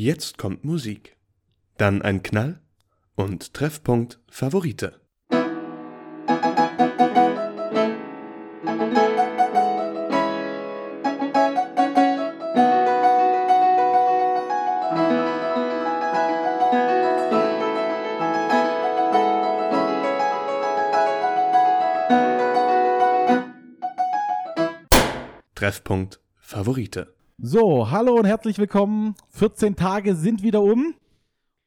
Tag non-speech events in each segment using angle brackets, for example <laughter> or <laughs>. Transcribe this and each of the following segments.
Jetzt kommt Musik. Dann ein Knall und Treffpunkt Favorite. Treffpunkt Favorite. So, hallo und herzlich willkommen. 14 Tage sind wieder um.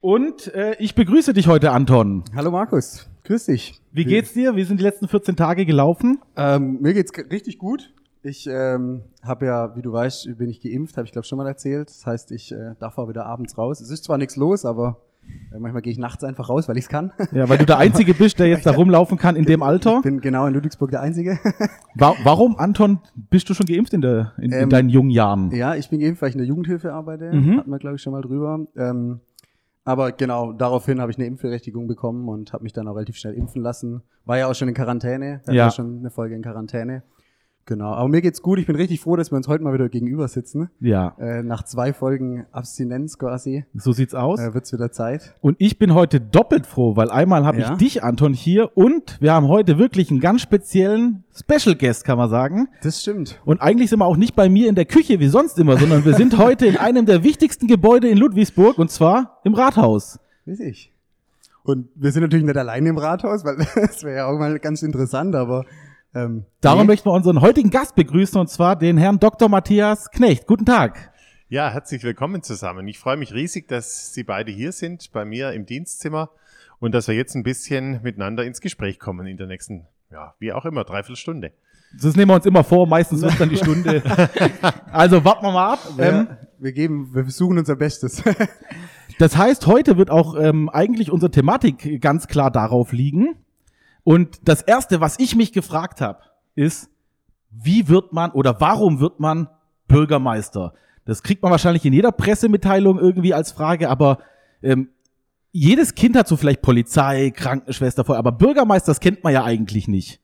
Und äh, ich begrüße dich heute, Anton. Hallo Markus, grüß dich. Wie geht's dir? Wie sind die letzten 14 Tage gelaufen? Ähm, mir geht's richtig gut. Ich ähm, habe ja, wie du weißt, bin ich geimpft, habe ich glaube schon mal erzählt. Das heißt, ich äh, darf auch wieder abends raus. Es ist zwar nichts los, aber manchmal gehe ich nachts einfach raus, weil ich es kann. <laughs> Ja, weil du der Einzige bist, der jetzt da <laughs> rumlaufen kann in dem Alter. Ich bin genau in Ludwigsburg der Einzige. <laughs> Wa warum, Anton, bist du schon geimpft in, der, in, in Ähm, deinen jungen Jahren? ja, ich bin geimpft, weil ich in der Jugendhilfe arbeite. Mhm. Hatten wir, glaube ich, schon mal drüber. Ähm, aber genau, daraufhin habe ich eine Impfberechtigung bekommen und habe mich dann auch relativ schnell impfen lassen. War ja auch schon in Quarantäne. Ja. hatten schon eine Folge in Quarantäne. Genau, aber mir geht's gut. Ich bin richtig froh, dass wir uns heute mal wieder gegenüber sitzen. Ja, Äh, nach zwei Folgen Abstinenz quasi so sieht's aus. äh, wird's wieder Zeit. Und ich bin heute doppelt froh, weil einmal habe Ja. ich dich, Anton, hier und wir haben heute wirklich einen ganz speziellen Special Guest, kann man sagen. Das stimmt. Und eigentlich sind wir auch nicht bei mir in der Küche wie sonst immer, sondern wir sind <laughs> heute in einem der wichtigsten Gebäude in Ludwigsburg und zwar im Rathaus. Weiß ich. Und wir sind natürlich nicht alleine im Rathaus, weil <laughs> das wäre ja auch mal ganz interessant, aber ähm, Darum nee. möchten wir unseren heutigen Gast begrüßen und zwar den Herrn Dr. Matthias Knecht. Guten Tag. Ja, herzlich willkommen zusammen. Ich freue mich riesig, dass Sie beide hier sind, bei mir im Dienstzimmer und dass wir jetzt ein bisschen miteinander ins Gespräch kommen in der nächsten, ja, wie auch immer, Dreiviertelstunde. Das nehmen wir uns immer vor, meistens wird dann die Stunde. <laughs> Also warten wir mal ab. Ähm, ja, wir geben, wir versuchen unser Bestes. Das heißt, heute wird auch ähm, eigentlich unsere Thematik ganz klar darauf liegen. Und das Erste, was ich mich gefragt habe, ist, wie wird man oder warum wird man Bürgermeister? Das kriegt man wahrscheinlich in jeder Pressemitteilung irgendwie als Frage, aber ähm, jedes Kind hat so vielleicht Polizei, Krankenschwester vor, aber Bürgermeister, das kennt man ja eigentlich nicht.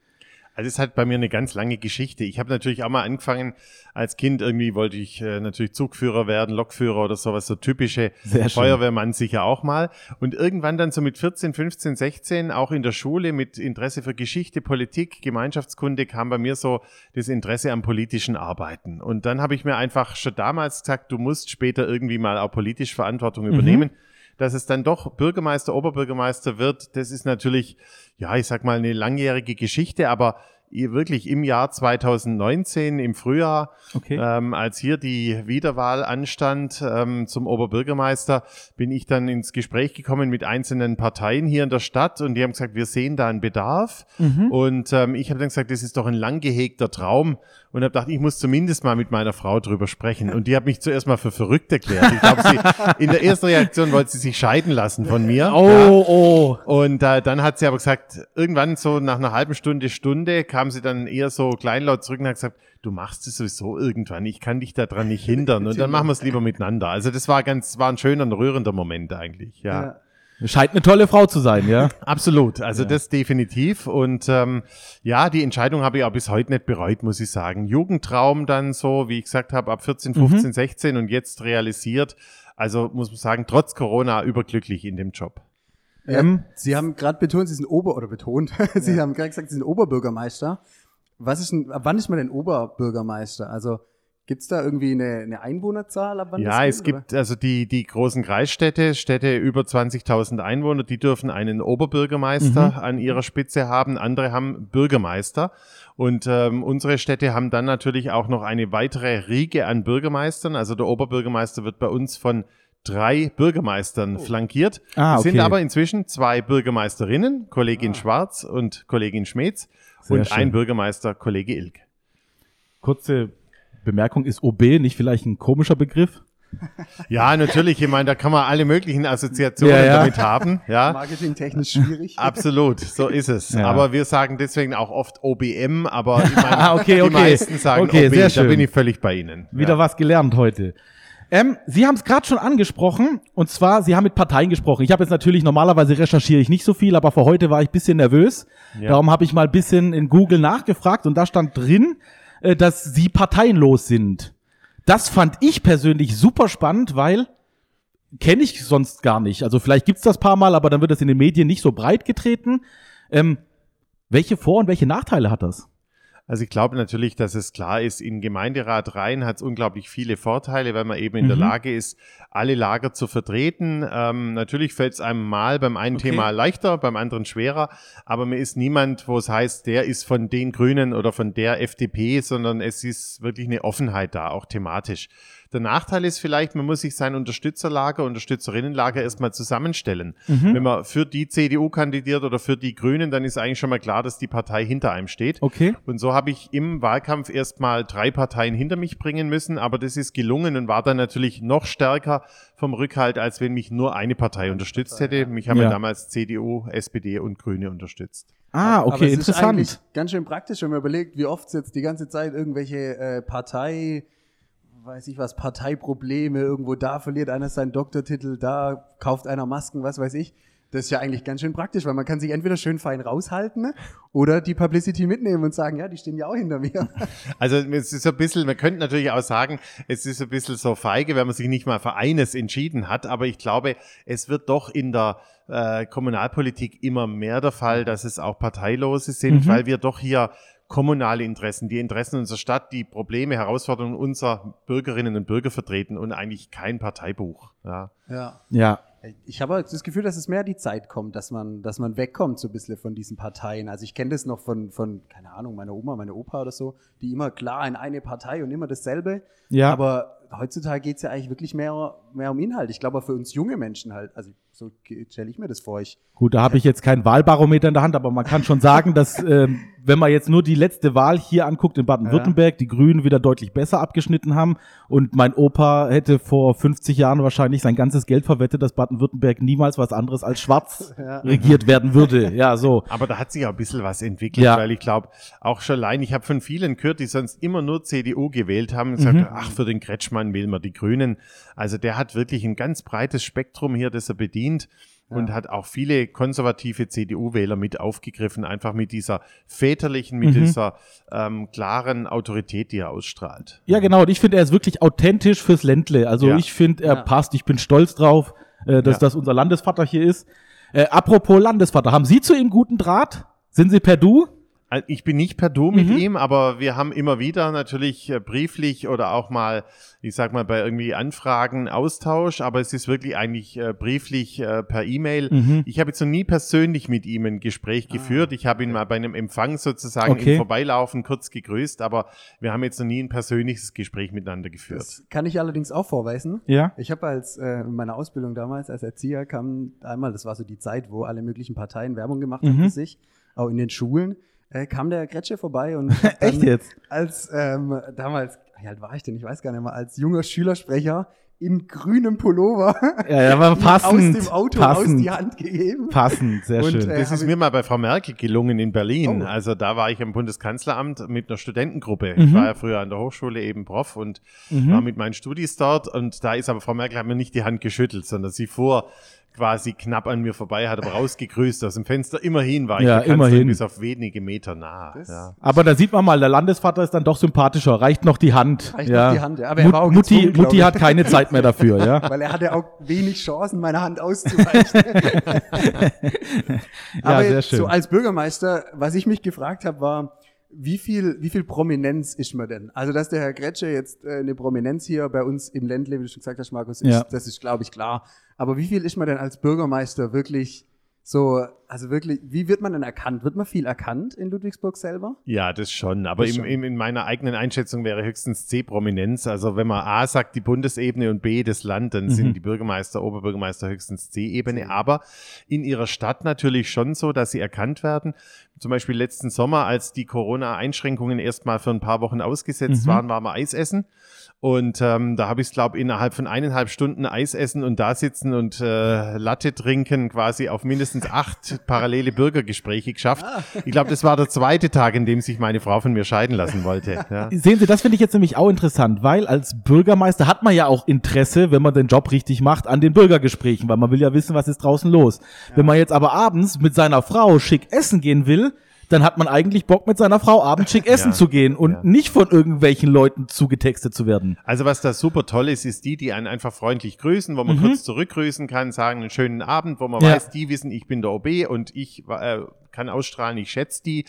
Also es hat bei mir eine ganz lange Geschichte. Ich habe natürlich auch mal angefangen, als Kind irgendwie wollte ich äh, natürlich Zugführer werden, Lokführer oder sowas, so typische. Feuerwehrmann sicher auch mal. Und irgendwann dann so mit 14, 15, 16, auch in der Schule mit Interesse für Geschichte, Politik, Gemeinschaftskunde kam bei mir so das Interesse am politischen Arbeiten. Und dann habe ich mir einfach schon damals gesagt, du musst später irgendwie mal auch politisch Verantwortung übernehmen. Dass es dann doch Bürgermeister, Oberbürgermeister wird, das ist natürlich, ja, ich sag mal, eine langjährige Geschichte, aber wirklich im Jahr 2019, im Frühjahr, Okay. ähm, als hier die Wiederwahl anstand ähm, zum Oberbürgermeister, bin ich dann ins Gespräch gekommen mit einzelnen Parteien hier in der Stadt und die haben gesagt, wir sehen da einen Bedarf. Und ähm, ich habe dann gesagt, das ist doch ein lang gehegter Traum und habe gedacht, ich muss zumindest mal mit meiner Frau drüber sprechen. Und die hat mich zuerst mal für verrückt erklärt. Ich glaube, sie in der ersten Reaktion wollte sie sich scheiden lassen von mir. Ja. Oh, oh. Und äh, dann hat sie aber gesagt, irgendwann so nach einer halben Stunde, Stunde kam sie dann eher so kleinlaut zurück und hat gesagt, du machst es sowieso irgendwann, ich kann dich daran nicht hindern und dann machen wir es lieber miteinander. Also das war ganz, war ein schöner und rührender Moment eigentlich, ja. Scheint eine tolle Frau zu sein, ja? <laughs> Absolut, also das definitiv. Und ähm, ja, die Entscheidung habe ich auch bis heute nicht bereut, muss ich sagen. Jugendtraum dann so, wie ich gesagt habe, ab 14, 15, 16 und jetzt realisiert. Also muss man sagen, trotz Corona überglücklich in dem Job. Ähm, Sie haben gerade betont, Sie sind Ober- oder betont, <laughs> Sie haben gerade gesagt, Sie sind Oberbürgermeister. Was ist denn, ab wann ist man denn Oberbürgermeister? Also gibt's da irgendwie eine, eine Einwohnerzahl, ab wann Ja, das es geht, gibt also die, die großen Kreisstädte, Städte über 20.000 Einwohner, die dürfen einen Oberbürgermeister an ihrer Spitze haben. Andere haben Bürgermeister. Und ähm, unsere Städte haben dann natürlich auch noch eine weitere Riege an Bürgermeistern. Also der Oberbürgermeister wird bei uns von drei Bürgermeistern flankiert. Ah, Es sind okay. aber inzwischen zwei Bürgermeisterinnen, Kollegin Schwarz und Kollegin Schmetz Sehr und schön. ein Bürgermeister, Kollege Ilk. Kurze Bemerkung, ist OB nicht vielleicht ein komischer Begriff? <laughs> Ja, natürlich. Ich meine, da kann man alle möglichen Assoziationen Ja, ja. damit haben. Ja, Marketingtechnisch schwierig. <laughs> absolut. So ist es. Ja. Aber wir sagen deswegen auch oft OBM, aber ich <laughs> meine, okay, die okay. meisten sagen Okay, OB. sehr Da schön. bin ich völlig bei Ihnen. Wieder ja. was gelernt heute. Ähm, Sie haben es gerade schon angesprochen, und zwar, Sie haben mit Parteien gesprochen. Ich habe jetzt natürlich, normalerweise recherchiere ich nicht so viel, aber für heute war ich ein bisschen nervös. Ja. Darum habe ich mal ein bisschen in Google nachgefragt und da stand drin, äh, dass Sie parteienlos sind. Das fand ich persönlich super spannend, weil kenne ich sonst gar nicht. Also vielleicht gibt's das paar Mal, aber dann wird das in den Medien nicht so breit getreten. Ähm, welche Vor- und welche Nachteile hat das? Also ich glaube natürlich, dass es klar ist, in Gemeinderat rein hat es unglaublich viele Vorteile, weil man eben in der Mhm. Lage ist, alle Lager zu vertreten. Ähm, natürlich fällt es einem mal beim einen Okay. Thema leichter, beim anderen schwerer, aber man ist niemand, wo es heißt, der ist von den Grünen oder von der FDP, sondern es ist wirklich eine Offenheit da, auch thematisch. Der Nachteil ist vielleicht, man muss sich sein Unterstützerlager, Unterstützerinnenlager erstmal zusammenstellen. Mhm. Wenn man für die CDU kandidiert oder für die Grünen, dann ist eigentlich schon mal klar, dass die Partei hinter einem steht. Okay. Und so habe ich im Wahlkampf erstmal drei Parteien hinter mich bringen müssen, aber das ist gelungen und war dann natürlich noch stärker vom Rückhalt, als wenn mich nur eine Partei unterstützt hätte. Mich haben ja, Ja. damals CDU, SPD und Grüne unterstützt. Ah, Aber okay, es Ist interessant. eigentlich ganz schön praktisch, wenn man überlegt, wie oft es jetzt die ganze Zeit irgendwelche äh, Partei, weiß ich was, Parteiprobleme, irgendwo da verliert einer seinen Doktortitel, da kauft einer Masken, was weiß ich. Das ist ja eigentlich ganz schön praktisch, weil man kann sich entweder schön fein raushalten ne, oder die Publicity mitnehmen und sagen, ja, die stehen ja auch hinter mir. <laughs> Also es ist so ein bisschen, man könnte natürlich auch sagen, es ist ein bisschen so feige, wenn man sich nicht mal für eines entschieden hat, aber ich glaube, es wird doch in der äh, Kommunalpolitik immer mehr der Fall, dass es auch Parteilose sind, Mhm. weil wir doch hier kommunale Interessen, die Interessen unserer Stadt, die Probleme, Herausforderungen unserer Bürgerinnen und Bürger vertreten und eigentlich kein Parteibuch. Ja. Ja. ja. Ich habe das Gefühl, dass es mehr die Zeit kommt, dass man, dass man wegkommt so ein bisschen von diesen Parteien. Also ich kenne das noch von, von, keine Ahnung, meiner Oma, meine Opa oder so, die immer klar in eine Partei und immer dasselbe. Ja. Aber heutzutage geht es ja eigentlich wirklich mehr, mehr um Inhalt. Ich glaube auch für uns junge Menschen halt, also so stelle ich mir das vor. Ich, Gut, da habe ich jetzt kein Wahlbarometer in der Hand, aber man kann schon sagen, dass <laughs> ähm, wenn man jetzt nur die letzte Wahl hier anguckt in Baden-Württemberg, die Grünen wieder deutlich besser abgeschnitten haben und mein Opa hätte vor 50 Jahren wahrscheinlich sein ganzes Geld verwettet, dass Baden-Württemberg niemals was anderes als schwarz <laughs> Ja. regiert werden würde. Ja, so. Aber da hat sich auch ein bisschen was entwickelt, Ja. weil ich glaube, auch schon allein, ich habe von vielen gehört, die sonst immer nur CDU gewählt haben, und gesagt, ach, für den Kretschmann wählen wir die Grünen. Also der hat wirklich ein ganz breites Spektrum hier, das er bedient. Und hat auch viele konservative CDU-Wähler mit aufgegriffen, einfach mit dieser väterlichen, mit Mhm. dieser ähm, klaren Autorität, die er ausstrahlt. Ja, genau. Und ich finde, er ist wirklich authentisch fürs Ländle. Also Ja. ich finde, er Ja. passt. Ich bin stolz drauf, äh, dass Ja. das unser Landesvater hier ist. Äh, apropos Landesvater, haben Sie zu ihm guten Draht? Sind Sie per Du? Also Ich bin nicht per Du mit Mhm. ihm, aber wir haben immer wieder natürlich äh, brieflich oder auch mal, ich sag mal, bei irgendwie Anfragen Austausch, aber es ist wirklich eigentlich äh, brieflich äh, per E-Mail. Mhm. Ich habe jetzt noch nie persönlich mit ihm ein Gespräch geführt. Ich habe ihn mal bei einem Empfang sozusagen Okay. im Vorbeilaufen kurz gegrüßt, aber wir haben jetzt noch nie ein persönliches Gespräch miteinander geführt. das kann ich allerdings auch vorweisen. Ja. Ich habe als äh, in meiner Ausbildung damals als Erzieher kam einmal, das war so die Zeit, wo alle möglichen Parteien Werbung gemacht haben Mhm. für sich, auch in den Schulen, äh, kam der Gretsche vorbei und <laughs> Echt jetzt? als ähm, damals, wie alt war ich denn? Ich weiß gar nicht mehr, als junger Schülersprecher in grünem Pullover <laughs> Ja, ja, aber <laughs> passend. aus dem Auto passend, aus die Hand gegeben. passend, sehr Und, schön. äh, Das ist mir mal bei Frau Merkel gelungen in Berlin. Oh. Also da war ich am Bundeskanzleramt mit einer Studentengruppe. Mhm. Ich war ja früher an der Hochschule eben Prof und Mhm. war mit meinen Studis dort. Und da ist aber Frau Merkel hat mir nicht die Hand geschüttelt, sondern sie fuhr quasi knapp an mir vorbei, hat aber rausgegrüßt aus dem Fenster. Immerhin war ich Ja, immerhin. bis auf wenige Meter nah. Ja. aber da sieht man mal, der Landesvater ist dann doch sympathischer. Reicht noch die Hand. Reicht ja. noch die Hand, ja. Aber er Mut- war auch Mutti, gezwungen, Mutti hat keine Zeit mehr dafür, ja. <laughs> Weil er hatte auch wenig Chancen, meine Hand auszuweichen. <laughs> Aber sehr schön. so als Bürgermeister, was ich mich gefragt habe, war, wie viel, wie viel Prominenz ist man denn? Also, dass der Herr Gretsche jetzt äh, eine Prominenz hier bei uns im Ländle, wie du schon gesagt hast, Markus, ist, Ja. das ist, glaube ich, klar. Aber wie viel ist man denn als Bürgermeister wirklich so, also wirklich, wie wird man denn erkannt? Wird man viel erkannt in Ludwigsburg selber? Ja, das schon. Aber Das im, schon. im, in meiner eigenen Einschätzung wäre höchstens C-Prominenz. Also wenn man A sagt, die Bundesebene und B das Land, dann Mhm. sind die Bürgermeister, Oberbürgermeister höchstens C-Ebene. Aber in ihrer Stadt natürlich schon so, dass sie erkannt werden. Zum Beispiel letzten Sommer, als die Corona-Einschränkungen erstmal für ein paar Wochen ausgesetzt Mhm. waren, waren wir Eis essen. Und ähm, da habe ich es, glaube innerhalb von eineinhalb Stunden Eis essen und da sitzen und äh, Latte trinken quasi auf mindestens acht <laughs> parallele Bürgergespräche geschafft. Ich glaube, das war der zweite Tag, in dem sich meine Frau von mir scheiden lassen wollte. <laughs> Ja. Sehen Sie, das finde ich jetzt nämlich auch interessant, weil als Bürgermeister hat man ja auch Interesse, wenn man den Job richtig macht, an den Bürgergesprächen, weil man will ja wissen, was ist draußen los. Wenn man jetzt aber abends mit seiner Frau schick essen gehen will, dann hat man eigentlich Bock, mit seiner Frau abends schick essen Ja, zu gehen und ja. nicht von irgendwelchen Leuten zugetextet zu werden. Also was da super toll ist, ist die, die einen einfach freundlich grüßen, wo man kurz zurückgrüßen kann, sagen einen schönen Abend, wo man Ja. weiß, die wissen, ich bin der OB und ich äh, kann ausstrahlen, ich schätze die.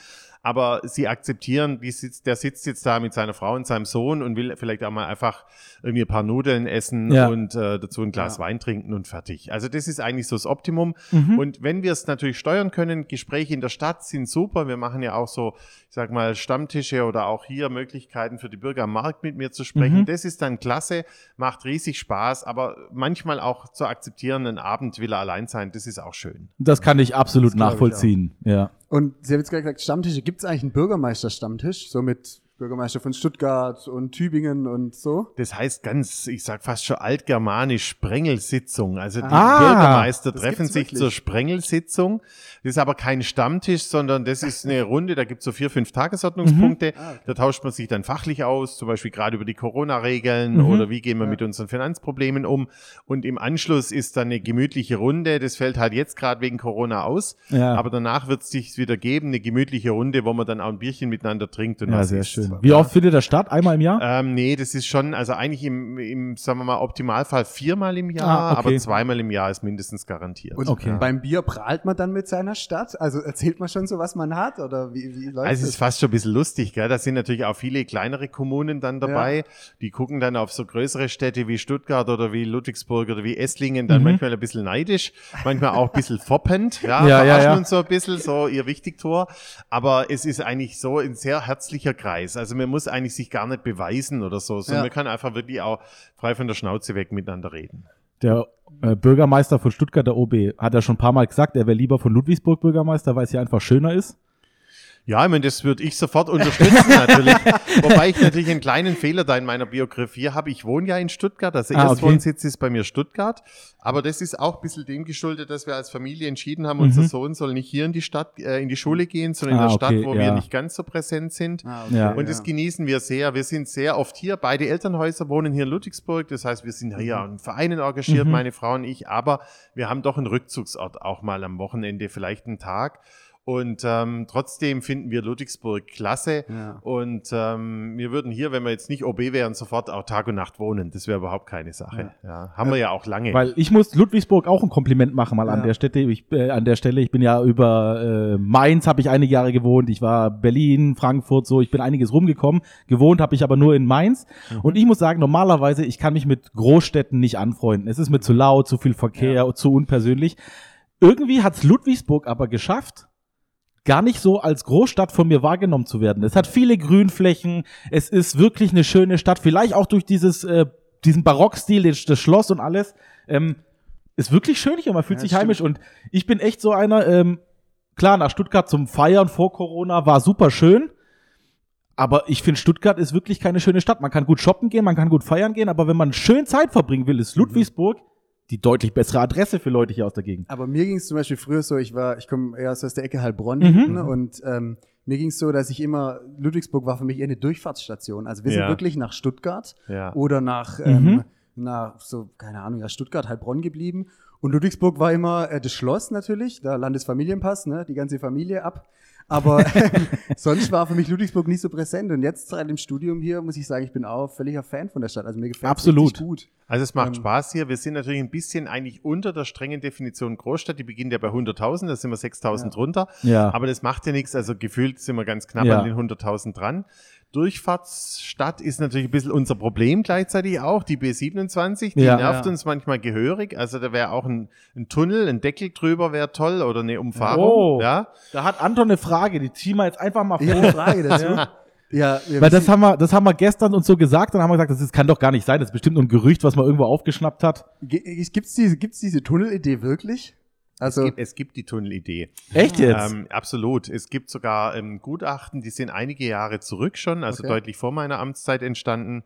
Aber sie akzeptieren, die sitzt, der sitzt jetzt da mit seiner Frau und seinem Sohn und will vielleicht auch mal einfach irgendwie ein paar Nudeln essen Ja. und äh, dazu ein Glas Wein trinken und fertig. Also das ist eigentlich so das Optimum. Mhm. Und wenn wir es natürlich steuern können, Gespräche in der Stadt sind super. Wir machen ja auch so, ich sag mal, Stammtische oder auch hier Möglichkeiten für die Bürger am Markt mit mir zu sprechen. Mhm. Das ist dann klasse, macht riesig Spaß, aber manchmal auch zu akzeptieren, einen Abend will er allein sein, das ist auch schön. Das kann ich absolut ich nachvollziehen. Ja. Und Sie haben jetzt gerade gesagt, Stammtische. Gibt es eigentlich einen Bürgermeister-Stammtisch? So mit Bürgermeister von Stuttgart und Tübingen und so? Das heißt ganz, ich sag fast schon altgermanisch Sprengelsitzung. Also die Ah, Bürgermeister treffen sich wirklich. zur Sprengelsitzung. Das ist aber kein Stammtisch, sondern das ist eine Runde, da gibt's so vier, fünf Tagesordnungspunkte. Ah, Da tauscht man sich dann fachlich aus, zum Beispiel gerade über die Corona-Regeln Mhm. oder wie gehen wir mit unseren Finanzproblemen um. Und im Anschluss ist dann eine gemütliche Runde. Das fällt halt jetzt gerade wegen Corona aus. Ja. Aber danach wird es sich wieder geben, eine gemütliche Runde, wo man dann auch ein Bierchen miteinander trinkt und Ja, was sehr isst. schön. Wie oft findet das statt? Einmal im Jahr? Ähm, nee, das ist schon, also eigentlich im, im, sagen wir mal, Optimalfall viermal im Jahr, Ah, okay. aber zweimal im Jahr ist mindestens garantiert. Und Okay. beim Bier prahlt man dann mit seiner Stadt? Also erzählt man schon so, was man hat? Oder wie, wie läuft Also es ist fast schon ein bisschen lustig, gell? Da sind natürlich auch viele kleinere Kommunen dann dabei. Die gucken dann auf so größere Städte wie Stuttgart oder wie Ludwigsburg oder wie Esslingen dann manchmal ein bisschen neidisch, manchmal auch ein bisschen foppend, <laughs> ja, Ja, ja, ja. uns so ein bisschen, so ihr Wichtigtor. Aber es ist eigentlich so ein sehr herzlicher Kreis. Also man muss eigentlich sich gar nicht beweisen oder so, sondern Ja. man kann einfach wirklich auch frei von der Schnauze weg miteinander reden. Der äh, Bürgermeister von Stuttgart, der OB, hat ja schon ein paar Mal gesagt, er wäre lieber von Ludwigsburg Bürgermeister, weil es hier einfach schöner ist. Ja, ich meine, das würde ich sofort unterstützen natürlich. <laughs> Wobei ich natürlich einen kleinen Fehler da in meiner Biografie habe. Ich wohne ja in Stuttgart, also Ah, okay. Erstwohnsitz ist bei mir Stuttgart. Aber das ist auch ein bisschen dem geschuldet, dass wir als Familie entschieden haben, unser Sohn soll nicht hier in die Stadt, äh, in die Schule gehen, sondern in Mhm. Ah, der Stadt, okay, wo ja. wir nicht ganz so präsent sind. Ah, Ja. Und das genießen wir sehr. Wir sind sehr oft hier. Beide Elternhäuser wohnen hier in Ludwigsburg. Das heißt, wir sind hier an Vereinen engagiert, Mhm. meine Frau und ich. Aber wir haben doch einen Rückzugsort auch mal am Wochenende, vielleicht einen Tag. Und ähm, trotzdem finden wir Ludwigsburg klasse. Ja. Und ähm, wir würden hier, wenn wir jetzt nicht OB wären, sofort auch Tag und Nacht wohnen. Das wäre überhaupt keine Sache. Ja. Haben wir ja auch lange. Weil ich muss Ludwigsburg auch ein Kompliment machen mal an Ja. der Stätte. Ich, äh, an der Stelle, ich bin ja über äh, Mainz habe ich einige Jahre gewohnt. Ich war Berlin, Frankfurt, so. Ich bin einiges rumgekommen. Gewohnt habe ich aber nur in Mainz. Und ich muss sagen, normalerweise ich kann mich mit Großstädten nicht anfreunden. Es ist mir zu laut, zu viel Verkehr, zu unpersönlich. Irgendwie hat's Ludwigsburg aber geschafft, gar nicht so als Großstadt von mir wahrgenommen zu werden. Es hat viele Grünflächen, es ist wirklich eine schöne Stadt, vielleicht auch durch dieses, äh, diesen Barockstil, den- das Schloss und alles. Ähm, ist wirklich schön hier, man fühlt Ja, sich stimmt. heimisch und ich bin echt so einer, ähm, klar, nach Stuttgart zum Feiern vor Corona war super schön, aber ich finde, Stuttgart ist wirklich keine schöne Stadt. Man kann gut shoppen gehen, man kann gut feiern gehen, aber wenn man schön Zeit verbringen will, ist Ludwigsburg die deutlich bessere Adresse für Leute hier aus der Gegend. Aber mir ging es zum Beispiel früher so, ich war, ich komme eher aus der Ecke Heilbronn Mhm. hinten und ähm, mir ging es so, dass ich immer, Ludwigsburg war für mich eher eine Durchfahrtsstation. Also wir sind Ja. wirklich nach Stuttgart Ja. oder nach, Mhm. ähm, nach so, keine Ahnung, ja, Stuttgart, Heilbronn geblieben. Und Ludwigsburg war immer äh, das Schloss natürlich, da Landesfamilienpass, ne, die ganze Familie ab. Aber <laughs> sonst war für mich Ludwigsburg nicht so präsent. Und jetzt seit dem Studium hier muss ich sagen, ich bin auch völliger Fan von der Stadt. Also mir gefällt Absolut. richtig gut. Also es macht Ähm, Spaß hier. Wir sind natürlich ein bisschen eigentlich unter der strengen Definition Großstadt. Die beginnt ja bei 100.000, da sind wir 6.000 runter. Ja. Aber das macht ja nichts. Also gefühlt sind wir ganz knapp Ja. an den 100.000 dran. Durchfahrtsstadt ist natürlich ein bisschen unser Problem gleichzeitig auch. Die B27, die Ja. nervt Ja. uns manchmal gehörig. Also da wäre auch ein, ein Tunnel, ein Deckel drüber wäre toll oder eine Umfahrung. Oh. Ja. Da hat Anton eine Frage, die ziehen wir jetzt einfach mal vor. Ja, eine Frage dazu. Ja, Weil das haben wir, das haben wir gestern uns so gesagt, dann haben wir gesagt, das ist, kann doch gar nicht sein, das ist bestimmt nur ein Gerücht, was man irgendwo aufgeschnappt hat. Gibt's diese, gibt's diese Tunnelidee wirklich? Also, Es, gibt, es gibt die Tunnelidee. Echt jetzt? Ähm, absolut. Es gibt sogar ähm, Gutachten, die sind einige Jahre zurück schon, also Okay. deutlich vor meiner Amtszeit entstanden,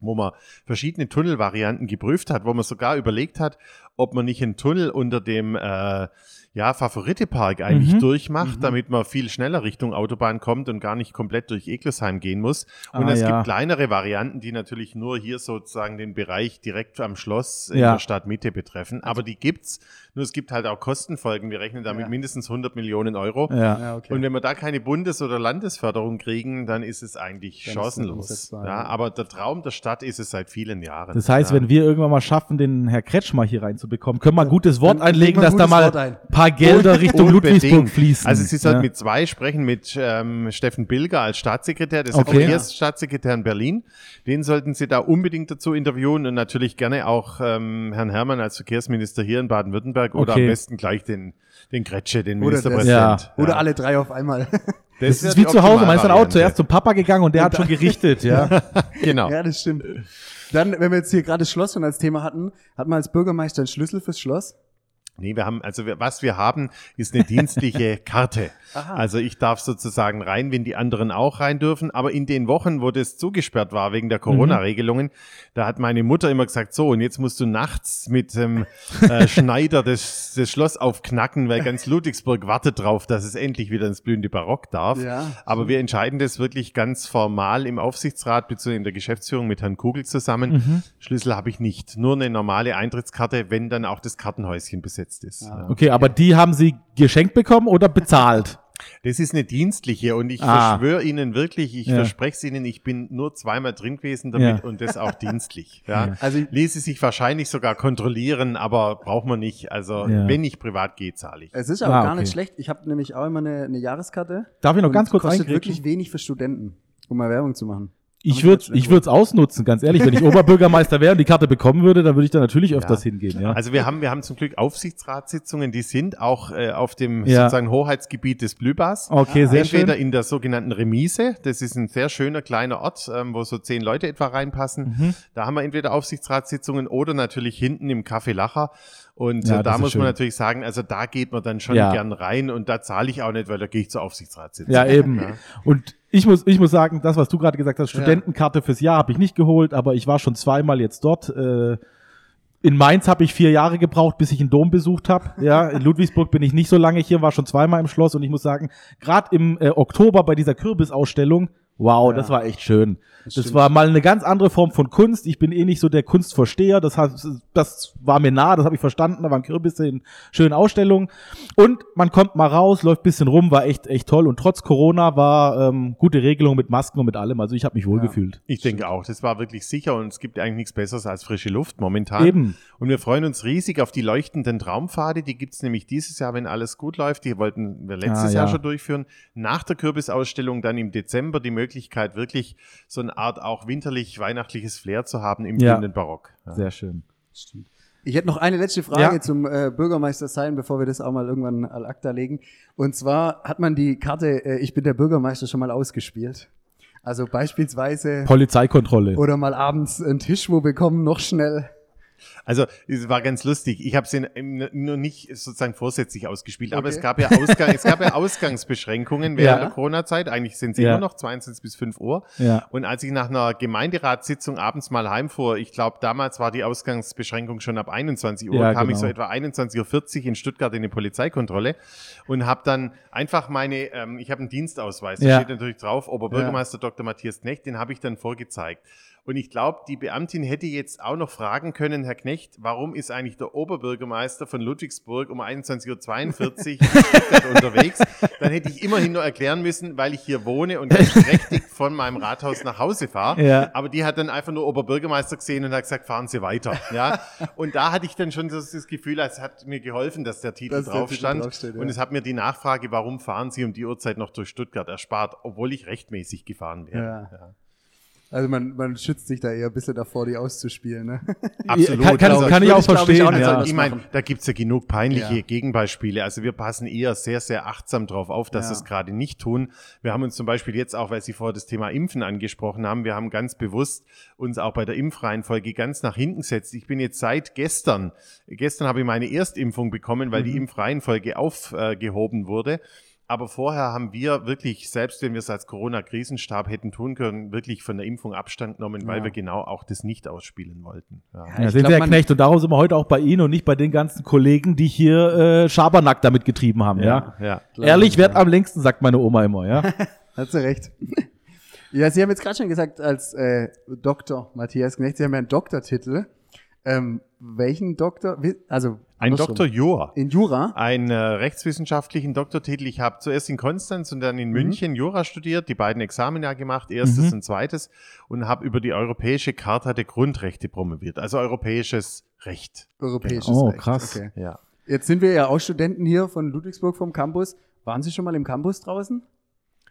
wo man verschiedene Tunnelvarianten geprüft hat, wo man sogar überlegt hat, ob man nicht einen Tunnel unter dem, äh, ja, Favorite-Park eigentlich Mhm. durchmacht, damit man viel schneller Richtung Autobahn kommt und gar nicht komplett durch Eglesheim gehen muss. Und Ah, es ja. gibt kleinere Varianten, die natürlich nur hier sozusagen den Bereich direkt am Schloss in Ja. der Stadtmitte betreffen. Aber die gibt's. Nur es gibt halt auch Kostenfolgen. Wir rechnen damit Ja. mindestens 100 Millionen Euro. Ja. Ja, okay. Und wenn wir da keine Bundes- oder Landesförderung kriegen, dann ist es eigentlich Dann es chancenlos. ja. aber der Traum der Stadt ist es seit vielen Jahren. Das heißt, ja. wenn wir irgendwann mal schaffen, den Herr Kretschmer hier reinzubekommen, können wir ein gutes Wort dann einlegen, dass da mal ein. paar Gelder Richtung Unbedingt. Ludwigsburg fließen. Also Sie sollten ja. mit zwei sprechen, mit ähm, Steffen Bilger als Staatssekretär, das ist Okay. der Verkehrsstaatssekretär in Berlin. Den sollten Sie da unbedingt dazu interviewen und natürlich gerne auch ähm, Herrn Herrmann als Verkehrsminister hier in Baden-Württemberg oder Okay. am besten gleich den, den Kretsche, den Oder das- Ministerpräsident. Oder alle drei auf einmal. <laughs> Das wär ist wie zu Hause, man ist dann auch zuerst zum Papa gegangen und der hat schon <laughs> gerichtet, ja. <laughs> Genau. ja, das stimmt. Dann, wenn wir jetzt hier gerade das Schloss schon als Thema hatten, hat man als Bürgermeister einen Schlüssel fürs Schloss? Nee, wir haben, also wir, was wir haben, ist eine dienstliche <laughs> Karte. Aha. Also ich darf sozusagen rein, wenn die anderen auch rein dürfen. Aber in den Wochen, wo das zugesperrt war wegen der Corona-Regelungen, da hat meine Mutter immer gesagt, so, und jetzt musst du nachts mit dem äh, <laughs> Schneider das, das Schloss aufknacken, weil ganz Ludwigsburg wartet drauf, dass es endlich wieder ins blühende Barock darf. Ja. Aber wir entscheiden das wirklich ganz formal im Aufsichtsrat bzw. in der Geschäftsführung mit Herrn Kugel zusammen. Schlüssel habe ich nicht, nur eine normale Eintrittskarte, wenn dann auch das Kartenhäuschen besetzt ist. Ja. Okay, aber die haben sie geschenkt bekommen oder bezahlt? <laughs> Das ist eine dienstliche und ich Ah. verschwöre Ihnen wirklich, ich Ja. verspreche es Ihnen, ich bin nur zweimal drin gewesen damit Ja. und das auch <laughs> dienstlich. Ja. Also Ließe sich wahrscheinlich sogar kontrollieren, aber braucht man nicht. Also Ja. wenn ich privat gehe, zahle ich. Es ist aber Ah, gar okay. nicht schlecht. Ich habe nämlich auch immer eine, eine Jahreskarte. Darf ich noch und ganz kurz kostet wirklich wenig für Studenten, um mal Werbung zu machen. Ich würde ich würde es ausnutzen, ganz ehrlich. Wenn ich Oberbürgermeister wäre und die Karte bekommen würde, dann würde ich da natürlich öfters hingehen. Ja. Also wir haben, wir haben zum Glück Aufsichtsratssitzungen, die sind auch äh, auf dem Ja. sozusagen Hoheitsgebiet des Blühbars. Okay, sehr Entweder schön. in der sogenannten Remise, das ist ein sehr schöner kleiner Ort, ähm, wo so zehn Leute etwa reinpassen. Mhm. Da haben wir entweder Aufsichtsratssitzungen oder natürlich hinten im Café Lacher. Und Ja, äh, da muss man natürlich sagen, also da geht man dann schon Ja. gern rein und da zahle ich auch nicht, weil da gehe ich zur Aufsichtsratssitzung. Ja, eben. <laughs> Und ich muss, ich muss sagen, das, was du gerade gesagt hast, Studentenkarte fürs Jahr habe ich nicht geholt, aber ich war schon zweimal jetzt dort. Äh, in Mainz habe ich vier Jahre gebraucht, bis ich den Dom besucht habe. Ja, in Ludwigsburg bin ich nicht so lange hier, war schon zweimal im Schloss und ich muss sagen, gerade im äh, Oktober bei dieser Kürbisausstellung, wow, das war echt schön. Das, stimmt. war mal eine ganz andere Form von Kunst. Ich bin eh nicht so der Kunstversteher, das, heißt, das war mir nah, das habe ich verstanden. Da waren Kürbisse in schönen Ausstellungen. Und man kommt mal raus, läuft bisschen rum, war echt, echt toll. Und trotz Corona war ähm, gute Regelung mit Masken und mit allem. Also ich habe mich wohlgefühlt. Ich denke auch, das war wirklich sicher und es gibt eigentlich nichts Besseres als frische Luft momentan. Eben. Und wir freuen uns riesig auf die leuchtenden Traumpfade. Die gibt's nämlich dieses Jahr, wenn alles gut läuft. Die wollten wir letztes Ah, Jahr ja. schon durchführen. Nach der Kürbisausstellung dann im Dezember die Möglichkeit, wirklich so eine Art auch winterlich-weihnachtliches Flair zu haben im Ja. blühenden Barock. Ja. Sehr schön. Ich hätte noch eine letzte Frage Ja. zum äh, Bürgermeister sein, bevor wir das auch mal irgendwann al acta legen. Und zwar hat man die Karte äh, Ich bin der Bürgermeister schon mal ausgespielt. Also beispielsweise Polizeikontrolle. oder mal abends einen Tisch wo bekommen, noch schnell. Also es war ganz lustig. Ich habe sie n- nur nicht sozusagen vorsätzlich ausgespielt, aber Okay. es gab ja, Ausgang, es gab ja <laughs> Ausgangsbeschränkungen während Ja. der Corona-Zeit. Eigentlich sind sie Ja. immer noch 22 bis 5 Uhr. Ja. Und als ich nach einer Gemeinderatssitzung abends mal heimfuhr, ich glaube, damals war die Ausgangsbeschränkung schon ab 21 Uhr, Ja, kam ich genau. so etwa 21.40 Uhr in Stuttgart in eine Polizeikontrolle und habe dann einfach meine, ähm, ich habe einen Dienstausweis, da steht natürlich drauf, Oberbürgermeister Dr. Matthias Knecht, den habe ich dann vorgezeigt. Und ich glaube, die Beamtin hätte jetzt auch noch fragen können, Herr Knecht, warum ist eigentlich der Oberbürgermeister von Ludwigsburg um 21.42 Uhr <laughs> unterwegs? Dann hätte ich immerhin nur erklären müssen, weil ich hier wohne und prächtig von meinem Rathaus nach Hause fahre. Ja. Aber die hat dann einfach nur Oberbürgermeister gesehen und hat gesagt, fahren Sie weiter. Ja? Und da hatte ich dann schon das, das Gefühl, es hat mir geholfen, dass der Titel der drauf stand. draufsteht, ja. Und es hat mir die Nachfrage, warum fahren Sie um die Uhrzeit noch durch Stuttgart erspart, obwohl ich rechtmäßig gefahren wäre. Ja. Also man, man schützt sich da eher ein bisschen davor, die auszuspielen. Ne? <laughs> Absolut. Kann, kann, Also, kann ich auch ich, ich, verstehen. auch nicht ja. ich meine, da gibt's ja genug peinliche Ja. Gegenbeispiele. Also wir passen eher sehr, sehr achtsam drauf auf, dass Ja. wir es gerade nicht tun. Wir haben uns zum Beispiel jetzt auch, weil Sie vorher das Thema Impfen angesprochen haben, wir haben ganz bewusst uns auch bei der Impfreihenfolge ganz nach hinten gesetzt. Ich bin jetzt seit gestern, gestern habe ich meine Erstimpfung bekommen, weil Mhm. die Impfreihenfolge aufgehoben wurde. Aber vorher haben wir wirklich, selbst wenn wir es als Corona-Krisenstab hätten tun können, wirklich von der Impfung Abstand genommen, weil Ja. wir genau auch das nicht ausspielen wollten. Ja. Ja, Ja, sind glaub, wir Herr Knecht und darum sind wir heute auch bei Ihnen und nicht bei den ganzen Kollegen, die hier äh, Schabernack damit getrieben haben, ja. ja. Klar, Ehrlich wird ja. am längsten, sagt meine Oma immer, ja. <laughs> Hat sie recht. Ja, Sie haben jetzt gerade schon gesagt, als äh, Dr. Matthias Knecht, Sie haben ja einen Doktortitel. Ähm, welchen Doktor? Also Ein. Dr. Jura. in Jura. Einen äh, rechtswissenschaftlichen Doktortitel. Ich habe zuerst in Konstanz und dann in München Jura studiert, die beiden Examina gemacht, erstes Mhm. und zweites, und habe über die Europäische Charta der Grundrechte promoviert, also europäisches Recht. Europäisches Oh, Recht. krass. Okay. Ja. Jetzt sind wir ja auch Studenten hier von Ludwigsburg vom Campus. Waren Sie schon mal im Campus draußen?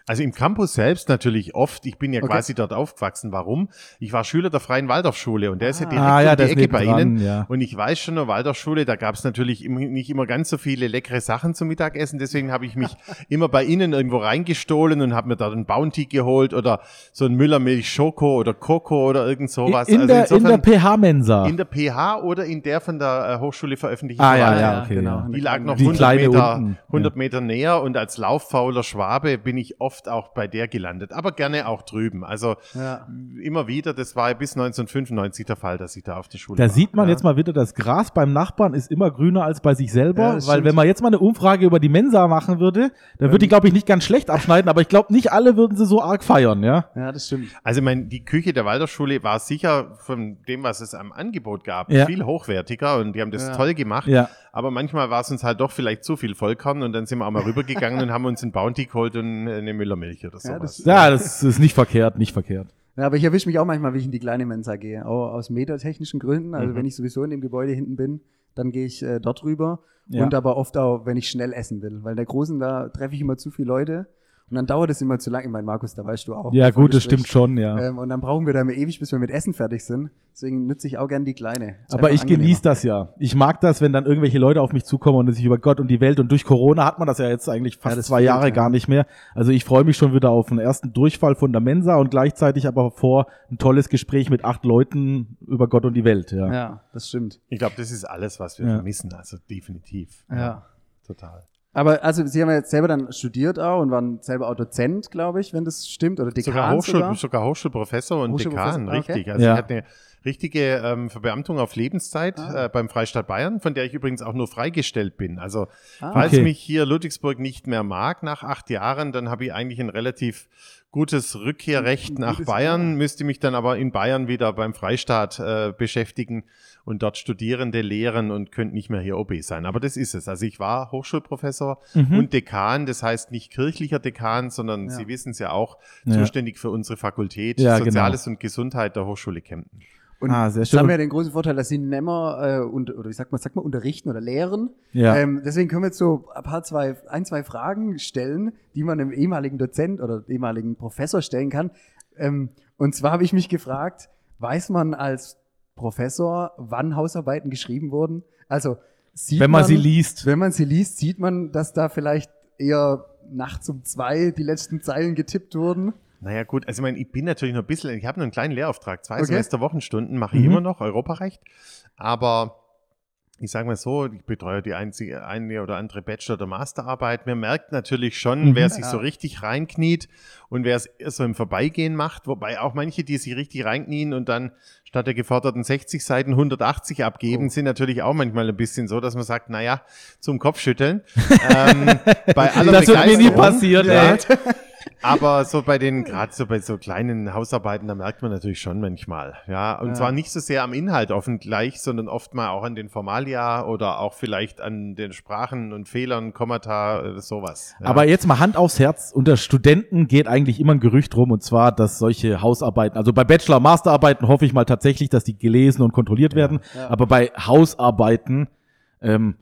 Also im Campus selbst natürlich oft. Ich bin ja Okay. quasi dort aufgewachsen. Warum? Ich war Schüler der Freien Waldorfschule und der ist ja Ah. direkt Ah, ja, um die Ecke bei nebendran, Ihnen. ja. Und ich weiß schon, in der Waldorfschule, da gab es natürlich nicht immer ganz so viele leckere Sachen zum Mittagessen. Deswegen habe ich mich <laughs> immer bei Ihnen irgendwo reingestohlen und habe mir da einen Bounty geholt oder so ein Müllermilch Schoko oder Coco oder irgend sowas. In, also der, in der PH-Mensa. in der PH oder in der von der äh, Hochschule veröffentlichten Ah, ja, ja, okay, genau. Die lag noch Die 100, kleine Meter, unten, 100 Meter näher und als lauffauler Schwabe bin ich oft auch bei der gelandet, aber gerne auch drüben. Also Ja. immer wieder, das war bis 1995 der Fall, dass ich da auf der Schule Da war. sieht man ja. jetzt mal wieder, das Gras beim Nachbarn ist immer grüner als bei sich selber, weil stimmt. wenn man jetzt mal eine Umfrage über die Mensa machen würde, dann würde die, glaube ich, nicht ganz schlecht abschneiden, aber ich glaube, nicht alle würden sie so arg feiern, ja. ja, das stimmt. Also ich meine, die Küche der Waldorfschule war sicher von dem, was es am Angebot gab, Ja. viel hochwertiger und die haben das Ja. toll gemacht. Ja. Aber manchmal war es uns halt doch vielleicht zu viel Vollkorn und dann sind wir auch mal rübergegangen und haben uns einen Bounty geholt und eine Müllermilch oder Ja, sowas. das- Ja, das ist nicht verkehrt, nicht verkehrt. Ja, aber ich erwische mich auch manchmal, wie ich in die kleine Mensa gehe. Auch aus metatechnischen Gründen. Also Mhm. wenn ich sowieso in dem Gebäude hinten bin, dann gehe ich äh, dort rüber. Ja. Und aber oft auch, wenn ich schnell essen will. Weil in der Großen, da treffe ich immer zu viele Leute. Und dann dauert es immer zu lang. Ich meine, Markus, da weißt du auch. Ja, gut, das stimmt schon, ja. Ähm, und dann brauchen wir da immer ewig, bis wir mit Essen fertig sind. Deswegen nütze ich auch gern die kleine. Ist Aber ich genieße das ja. Ich mag das, wenn dann irgendwelche Leute auf mich zukommen und sich über Gott und die Welt und durch Corona hat man das ja jetzt eigentlich fast Ja, zwei fehlt, Jahre ja. gar nicht mehr. Also ich freue mich schon wieder auf einen ersten Durchfall von der Mensa und gleichzeitig aber vor ein tolles Gespräch mit acht Leuten über Gott und die Welt, ja. Ja, das stimmt. Ich glaube, das ist alles, was wir Ja. vermissen. Also definitiv. Ja. Total. Aber also Sie haben ja jetzt selber dann studiert auch und waren selber auch Dozent, glaube ich, wenn das stimmt. Oder Dekan Sogar, Hochschul sogar. sogar Hochschulprofessor und Hochschulprofessor, Dekan, okay. richtig. Also Ja. ich hatte eine richtige ähm, Verbeamtung auf Lebenszeit Ah. äh, beim Freistaat Bayern, von der ich übrigens auch nur freigestellt bin. Also Ah. falls Okay. mich hier Ludwigsburg nicht mehr mag nach acht Jahren, dann habe ich eigentlich ein relativ gutes Rückkehrrecht Ein nach gutes- Bayern, ja. müsste mich dann aber in Bayern wieder beim Freistaat äh, beschäftigen und dort Studierende lehren und könnte nicht mehr hier OB sein. Aber das ist es. Also ich war Hochschulprofessor Mhm. und Dekan, das heißt nicht kirchlicher Dekan, sondern Ja. Sie wissen es ja auch, Ja. zuständig für unsere Fakultät Ja, genau. Soziales und Gesundheit der Hochschule Kempten. Und Ah, sehr das schön. haben wir ja den großen Vorteil, dass sie nimmer äh, und, oder ich sag mal, sag mal unterrichten oder lehren. Ja. Ähm, deswegen können wir jetzt so ein paar zwei, ein, zwei Fragen stellen, die man einem ehemaligen Dozent oder ehemaligen Professor stellen kann. Ähm, und zwar habe ich mich gefragt, weiß man als Professor, wann Hausarbeiten geschrieben wurden? Also sieht Wenn man sie liest. Wenn man sie liest, sieht man, dass da vielleicht eher nachts um zwei die letzten Zeilen getippt wurden. Naja gut, also ich meine, ich bin natürlich noch ein bisschen, ich habe noch einen kleinen Lehrauftrag, zwei Okay. Semester Wochenstunden mache ich Mhm. immer noch, Europarecht, aber ich sage mal so, ich betreue die einzige, eine oder andere Bachelor- oder Masterarbeit. Man merkt natürlich schon, Mhm. wer sich Ja. so richtig reinkniet und wer es so im Vorbeigehen macht, wobei auch manche, die sich richtig reinknien und dann statt der geforderten 60 Seiten 180 abgeben, Oh. sind natürlich auch manchmal ein bisschen so, dass man sagt, naja, zum Kopfschütteln. <laughs> ähm, bei aller Das wird mir nie passieren, Ja. <laughs> Aber so bei den, gerade so bei so kleinen Hausarbeiten, da merkt man natürlich schon manchmal. Ja, und Ja. zwar nicht so sehr am Inhalt offen gleich, sondern oft mal auch an den Formalia oder auch vielleicht an den Sprachen und Fehlern, Kommata, äh, sowas. Ja. Aber jetzt mal Hand aufs Herz, unter Studenten geht eigentlich immer ein Gerücht rum, und zwar, dass solche Hausarbeiten, also bei Bachelor-, Masterarbeiten hoffe ich mal tatsächlich, dass die gelesen und kontrolliert werden, Ja. aber bei Hausarbeiten, ähm,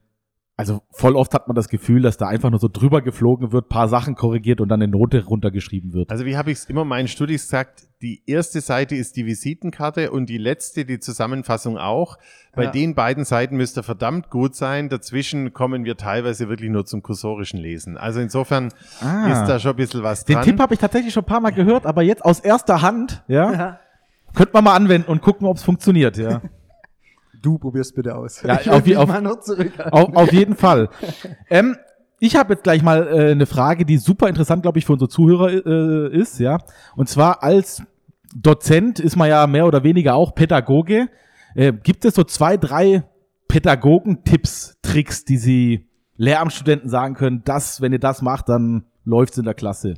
also voll oft hat man das Gefühl, dass da einfach nur so drüber geflogen wird, paar Sachen korrigiert und dann eine Note runtergeschrieben wird. Also wie habe ich es immer meinen Studis gesagt, die erste Seite ist die Visitenkarte und die letzte die Zusammenfassung auch. Bei Ja. den beiden Seiten müsste verdammt gut sein. Dazwischen kommen wir teilweise wirklich nur zum kursorischen Lesen. Also insofern Ah. ist da schon ein bisschen was Den dran. Tipp habe ich tatsächlich schon ein paar Mal gehört, aber jetzt aus erster Hand, ja, Ja. könnte man mal anwenden und gucken, ob es funktioniert, ja. <laughs> Du probierst bitte aus. Ja, ich auf je- auf- auf, auf jeden Fall. Ähm, ich habe jetzt gleich mal äh, eine Frage, die super interessant, glaube ich, für unsere Zuhörer äh, ist, ja. Und zwar als Dozent ist man ja mehr oder weniger auch Pädagoge. Äh, gibt es so zwei, drei Pädagogen-Tipps, Tricks, die Sie Lehramtsstudenten sagen können, dass, wenn ihr das macht, dann läuft's in der Klasse?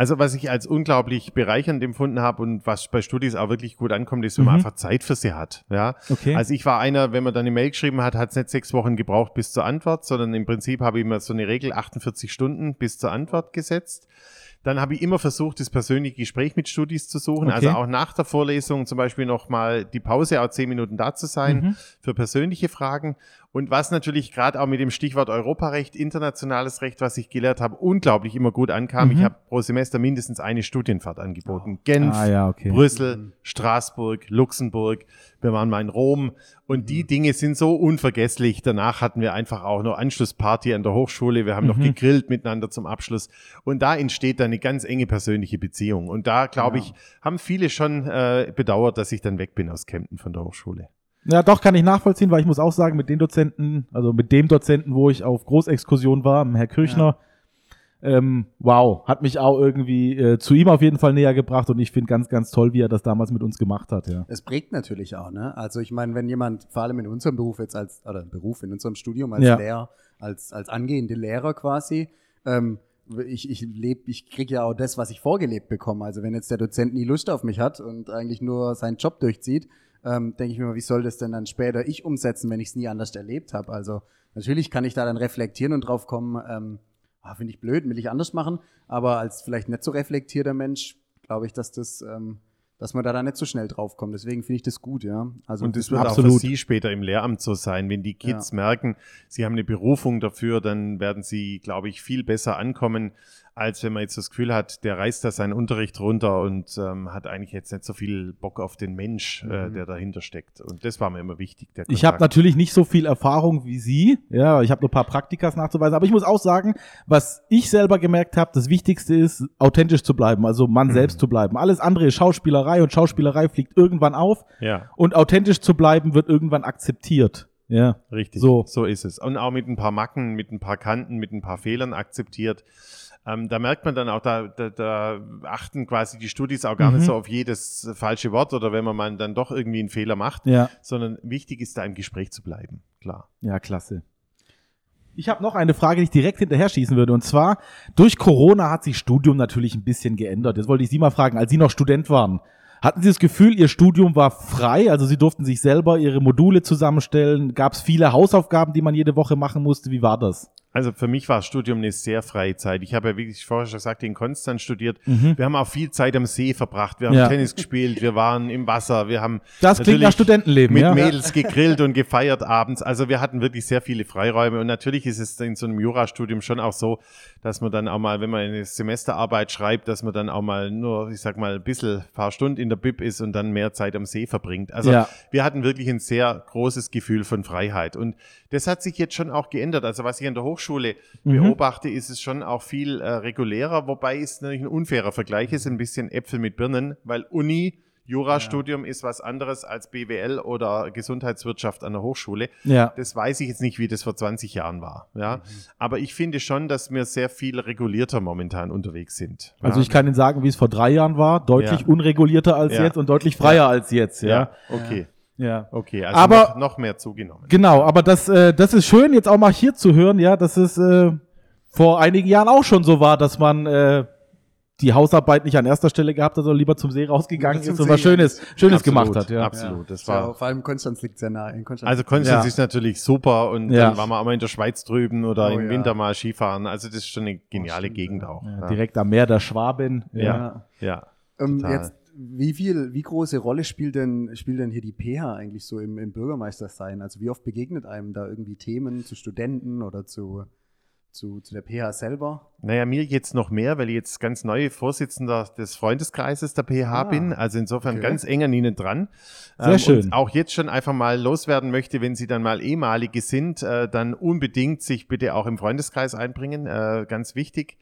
Also was ich als unglaublich bereichernd empfunden habe und was bei Studis auch wirklich gut ankommt, ist, wenn man Mhm. einfach Zeit für sie hat. Ja. Okay. Also ich war einer, wenn man dann eine Mail geschrieben hat, hat es nicht sechs Wochen gebraucht bis zur Antwort, sondern im Prinzip habe ich mir so eine Regel 48 Stunden bis zur Antwort gesetzt. Dann habe ich immer versucht, das persönliche Gespräch mit Studis zu suchen. Okay. Also auch nach der Vorlesung zum Beispiel nochmal die Pause, auch zehn Minuten da zu sein Mhm. für persönliche Fragen. Und was natürlich gerade auch mit dem Stichwort Europarecht, internationales Recht, was ich gelehrt habe, unglaublich immer gut ankam. Mhm. Ich habe pro Semester mindestens eine Studienfahrt angeboten. Genf, Ah, ja, okay. Brüssel, Straßburg, Luxemburg. Wir waren mal in Rom. Und Mhm. die Dinge sind so unvergesslich. Danach hatten wir einfach auch noch Anschlussparty an der Hochschule. Wir haben noch Mhm. gegrillt miteinander zum Abschluss. Und da entsteht dann eine ganz enge persönliche Beziehung. Und da, glaube Ja. ich, haben viele schon äh, bedauert, dass ich dann weg bin aus Kempten von der Hochschule. Ja, doch, kann ich nachvollziehen, weil ich muss auch sagen, mit den Dozenten, also mit dem Dozenten, wo ich auf Großexkursion war, Herr Kirchner, ähm, wow, hat mich auch irgendwie äh, zu ihm auf jeden Fall näher gebracht und ich finde ganz, ganz toll, wie er das damals mit uns gemacht hat, ja. Es prägt natürlich auch, ne? Also ich meine, wenn jemand, vor allem in unserem Beruf jetzt als, oder Beruf, in unserem Studium als Ja. Lehrer, als, als angehende Lehrer quasi, ähm, ich, ich lebe, ich kriege ja auch das, was ich vorgelebt bekomme. Also wenn jetzt der Dozent nie Lust auf mich hat und eigentlich nur seinen Job durchzieht, ähm, denke ich mir mal, wie soll das denn dann später ich umsetzen, wenn ich es nie anders erlebt habe? Also natürlich kann ich da dann reflektieren und drauf kommen, ähm, ah, finde ich blöd, will ich anders machen, aber als vielleicht nicht so reflektierter Mensch, glaube ich, dass das, ähm, dass man da dann nicht so schnell drauf kommt. Deswegen finde ich das gut, ja. Also Und das wird Absolut. auch für Sie später im Lehramt so sein. Wenn die Kids merken, sie haben eine Berufung dafür, dann werden sie, glaube ich, viel besser ankommen, als wenn man jetzt das Gefühl hat, der reißt da seinen Unterricht runter und ähm, hat eigentlich jetzt nicht so viel Bock auf den Mensch, äh, Mhm. der dahinter steckt. Und das war mir immer wichtig. Ich habe natürlich nicht so viel Erfahrung wie Sie. Ja, ich habe nur ein paar Praktikas nachzuweisen. Aber ich muss auch sagen, was ich selber gemerkt habe, das Wichtigste ist, authentisch zu bleiben, also man Mhm. selbst zu bleiben. Alles andere ist Schauspielerei und Schauspielerei fliegt irgendwann auf. Ja, Und authentisch zu bleiben wird irgendwann akzeptiert. Ja. richtig. So. so ist es. Und auch mit ein paar Macken, mit ein paar Kanten, mit ein paar Fehlern akzeptiert. Ähm, da merkt man dann auch, da, da, da achten quasi die Studis auch gar Mhm. nicht so auf jedes falsche Wort oder wenn man mal dann doch irgendwie einen Fehler macht, Ja. sondern wichtig ist da im Gespräch zu bleiben. Klar. Ja, klasse. Ich habe noch eine Frage, die ich direkt hinterher schießen würde. Und zwar, durch Corona hat sich Studium natürlich ein bisschen geändert. Jetzt wollte ich Sie mal fragen, als Sie noch Student waren, hatten Sie das Gefühl, Ihr Studium war frei? Also Sie durften sich selber Ihre Module zusammenstellen? Gab es viele Hausaufgaben, die man jede Woche machen musste? Wie war das? Also für mich war das Studium eine sehr freie Zeit. Ich habe ja, wie ich vorher schon gesagt, in Konstanz studiert. Mhm. Wir haben auch viel Zeit am See verbracht. Wir haben Ja. Tennis gespielt, wir waren im Wasser, wir haben Das klingt nach Studentenleben, mit ja. Mädels gegrillt und gefeiert abends. Also wir hatten wirklich sehr viele Freiräume. Und natürlich ist es in so einem Jurastudium schon auch so, dass man dann auch mal, wenn man eine Semesterarbeit schreibt, dass man dann auch mal nur, ich sag mal, ein bisschen, ein paar Stunden in der Bib ist und dann mehr Zeit am See verbringt. Also Ja. wir hatten wirklich ein sehr großes Gefühl von Freiheit. Und das hat sich jetzt schon auch geändert. Also was ich an der Hochschule Mhm. beobachte, ist es schon auch viel äh, regulärer, wobei es natürlich ein unfairer Vergleich ist, ein bisschen Äpfel mit Birnen, weil Uni, Jurastudium ist was anderes als BWL oder Gesundheitswirtschaft an der Hochschule. Ja. Das weiß ich jetzt nicht, wie das vor 20 Jahren war. Ja? Aber ich finde schon, dass wir sehr viel regulierter momentan unterwegs sind. Also ja? ich kann Ihnen sagen, wie es vor drei Jahren war. Deutlich Ja. unregulierter als Ja. jetzt und deutlich freier als jetzt. ja, Ja. okay. Ja. Okay, also Aber- noch, noch mehr zugenommen. Genau, aber das, äh, das ist schön, jetzt auch mal hier zu hören, ja, dass es äh, vor einigen Jahren auch schon so war, dass man äh, die Hausarbeit nicht an erster Stelle gehabt hat, sondern lieber zum See rausgegangen ist und was. Schönes, Schönes Absolut, gemacht hat. Ja. Absolut, das Ja, war vor allem Konstanz liegt sehr nah. In Konstanz Also Konstanz Ja. ist natürlich super und Ja. dann waren wir auch mal in der Schweiz drüben oder Oh im ja. Winter mal Skifahren. Also das ist schon eine geniale stimmt, Gegend ja. auch. Ja, Ja, Direkt am Meer der Schwaben. Ja. ja. Ähm, Total. jetzt, wie viel, wie große Rolle spielt denn, spielt denn hier die PH eigentlich so im, im Bürgermeistersein? Also wie oft begegnet einem da irgendwie Themen zu Studenten oder zu, zu, zu der PH selber? Naja, mir jetzt noch mehr, weil ich jetzt ganz neu Vorsitzender des Freundeskreises der PH Ah, bin. Also insofern okay. ganz eng an Ihnen dran. Sehr schön. Und auch jetzt schon einfach mal loswerden möchte, wenn Sie dann mal ehemalige sind, äh, dann unbedingt sich bitte auch im Freundeskreis einbringen. Äh, ganz wichtig.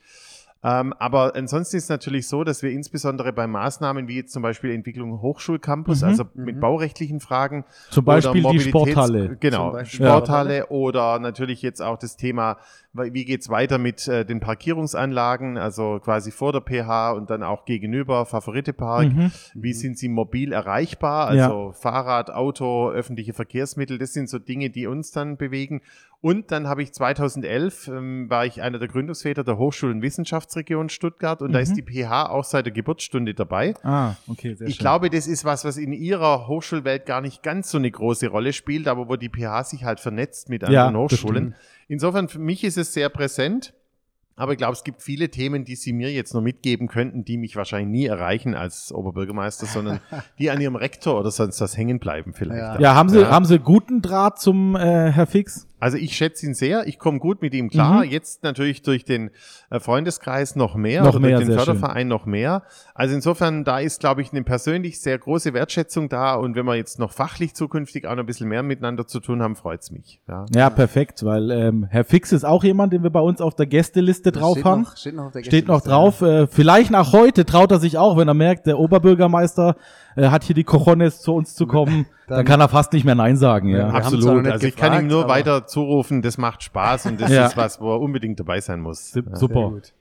Ähm, aber ansonsten ist es natürlich so, dass wir insbesondere bei Maßnahmen wie jetzt zum Beispiel Entwicklung Hochschulcampus, Mhm. also mit baurechtlichen Fragen, Zum Beispiel die Sporthalle. Genau, Beispiel. Sporthalle oder natürlich jetzt auch das Thema, wie geht's weiter mit äh, den Parkierungsanlagen, also quasi vor der PH und dann auch gegenüber Favoritepark. Mhm. Wie sind sie mobil erreichbar? Ja. Also Fahrrad, Auto, öffentliche Verkehrsmittel, das sind so Dinge, die uns dann bewegen. Und dann habe ich 2011, ähm, war ich einer der Gründungsväter der Hochschul- und Wissenschaftsregion Stuttgart und da Mhm. ist die PH auch seit der Geburtsstunde dabei. Ah, okay, sehr Ich schön. glaube, das ist was, was in ihrer Hochschulwelt gar nicht ganz so eine große Rolle spielt, aber wo die PH sich halt vernetzt mit Ja, anderen das Hochschulen. Insofern, für mich ist es sehr präsent. Aber ich glaube, es gibt viele Themen, die Sie mir jetzt noch mitgeben könnten, die mich wahrscheinlich nie erreichen als Oberbürgermeister, sondern <laughs> die an Ihrem Rektor oder sonst was hängen bleiben vielleicht. Ja. ja, haben Sie, Ja. haben Sie guten Draht zum äh, Herr Fix? Also ich schätze ihn sehr, ich komme gut mit ihm klar. Mhm. Jetzt natürlich durch den äh, Freundeskreis noch mehr Noch oder mehr, durch den Förderverein noch mehr. Also insofern, da ist, glaube ich, eine persönlich sehr große Wertschätzung da. Und wenn wir jetzt noch fachlich zukünftig auch noch ein bisschen mehr miteinander zu tun haben, freut's mich. Ja. Ja, perfekt, weil ähm, Herr Fix ist auch jemand, den wir bei uns auf der Gästeliste drauf steht haben. Noch, steht noch auf der Steht noch Gästeliste, drauf. Äh, vielleicht nach heute traut er sich auch, wenn er merkt, der Oberbürgermeister äh, hat hier die Cojones zu uns zu kommen, dann, Dann- kann er fast nicht mehr Nein sagen. Ja. Absolut. Also ich kann ihm nur weiter zurufen, das macht Spaß und das Ja. ist was, wo er unbedingt dabei sein muss. Ja. Super. Sehr gut.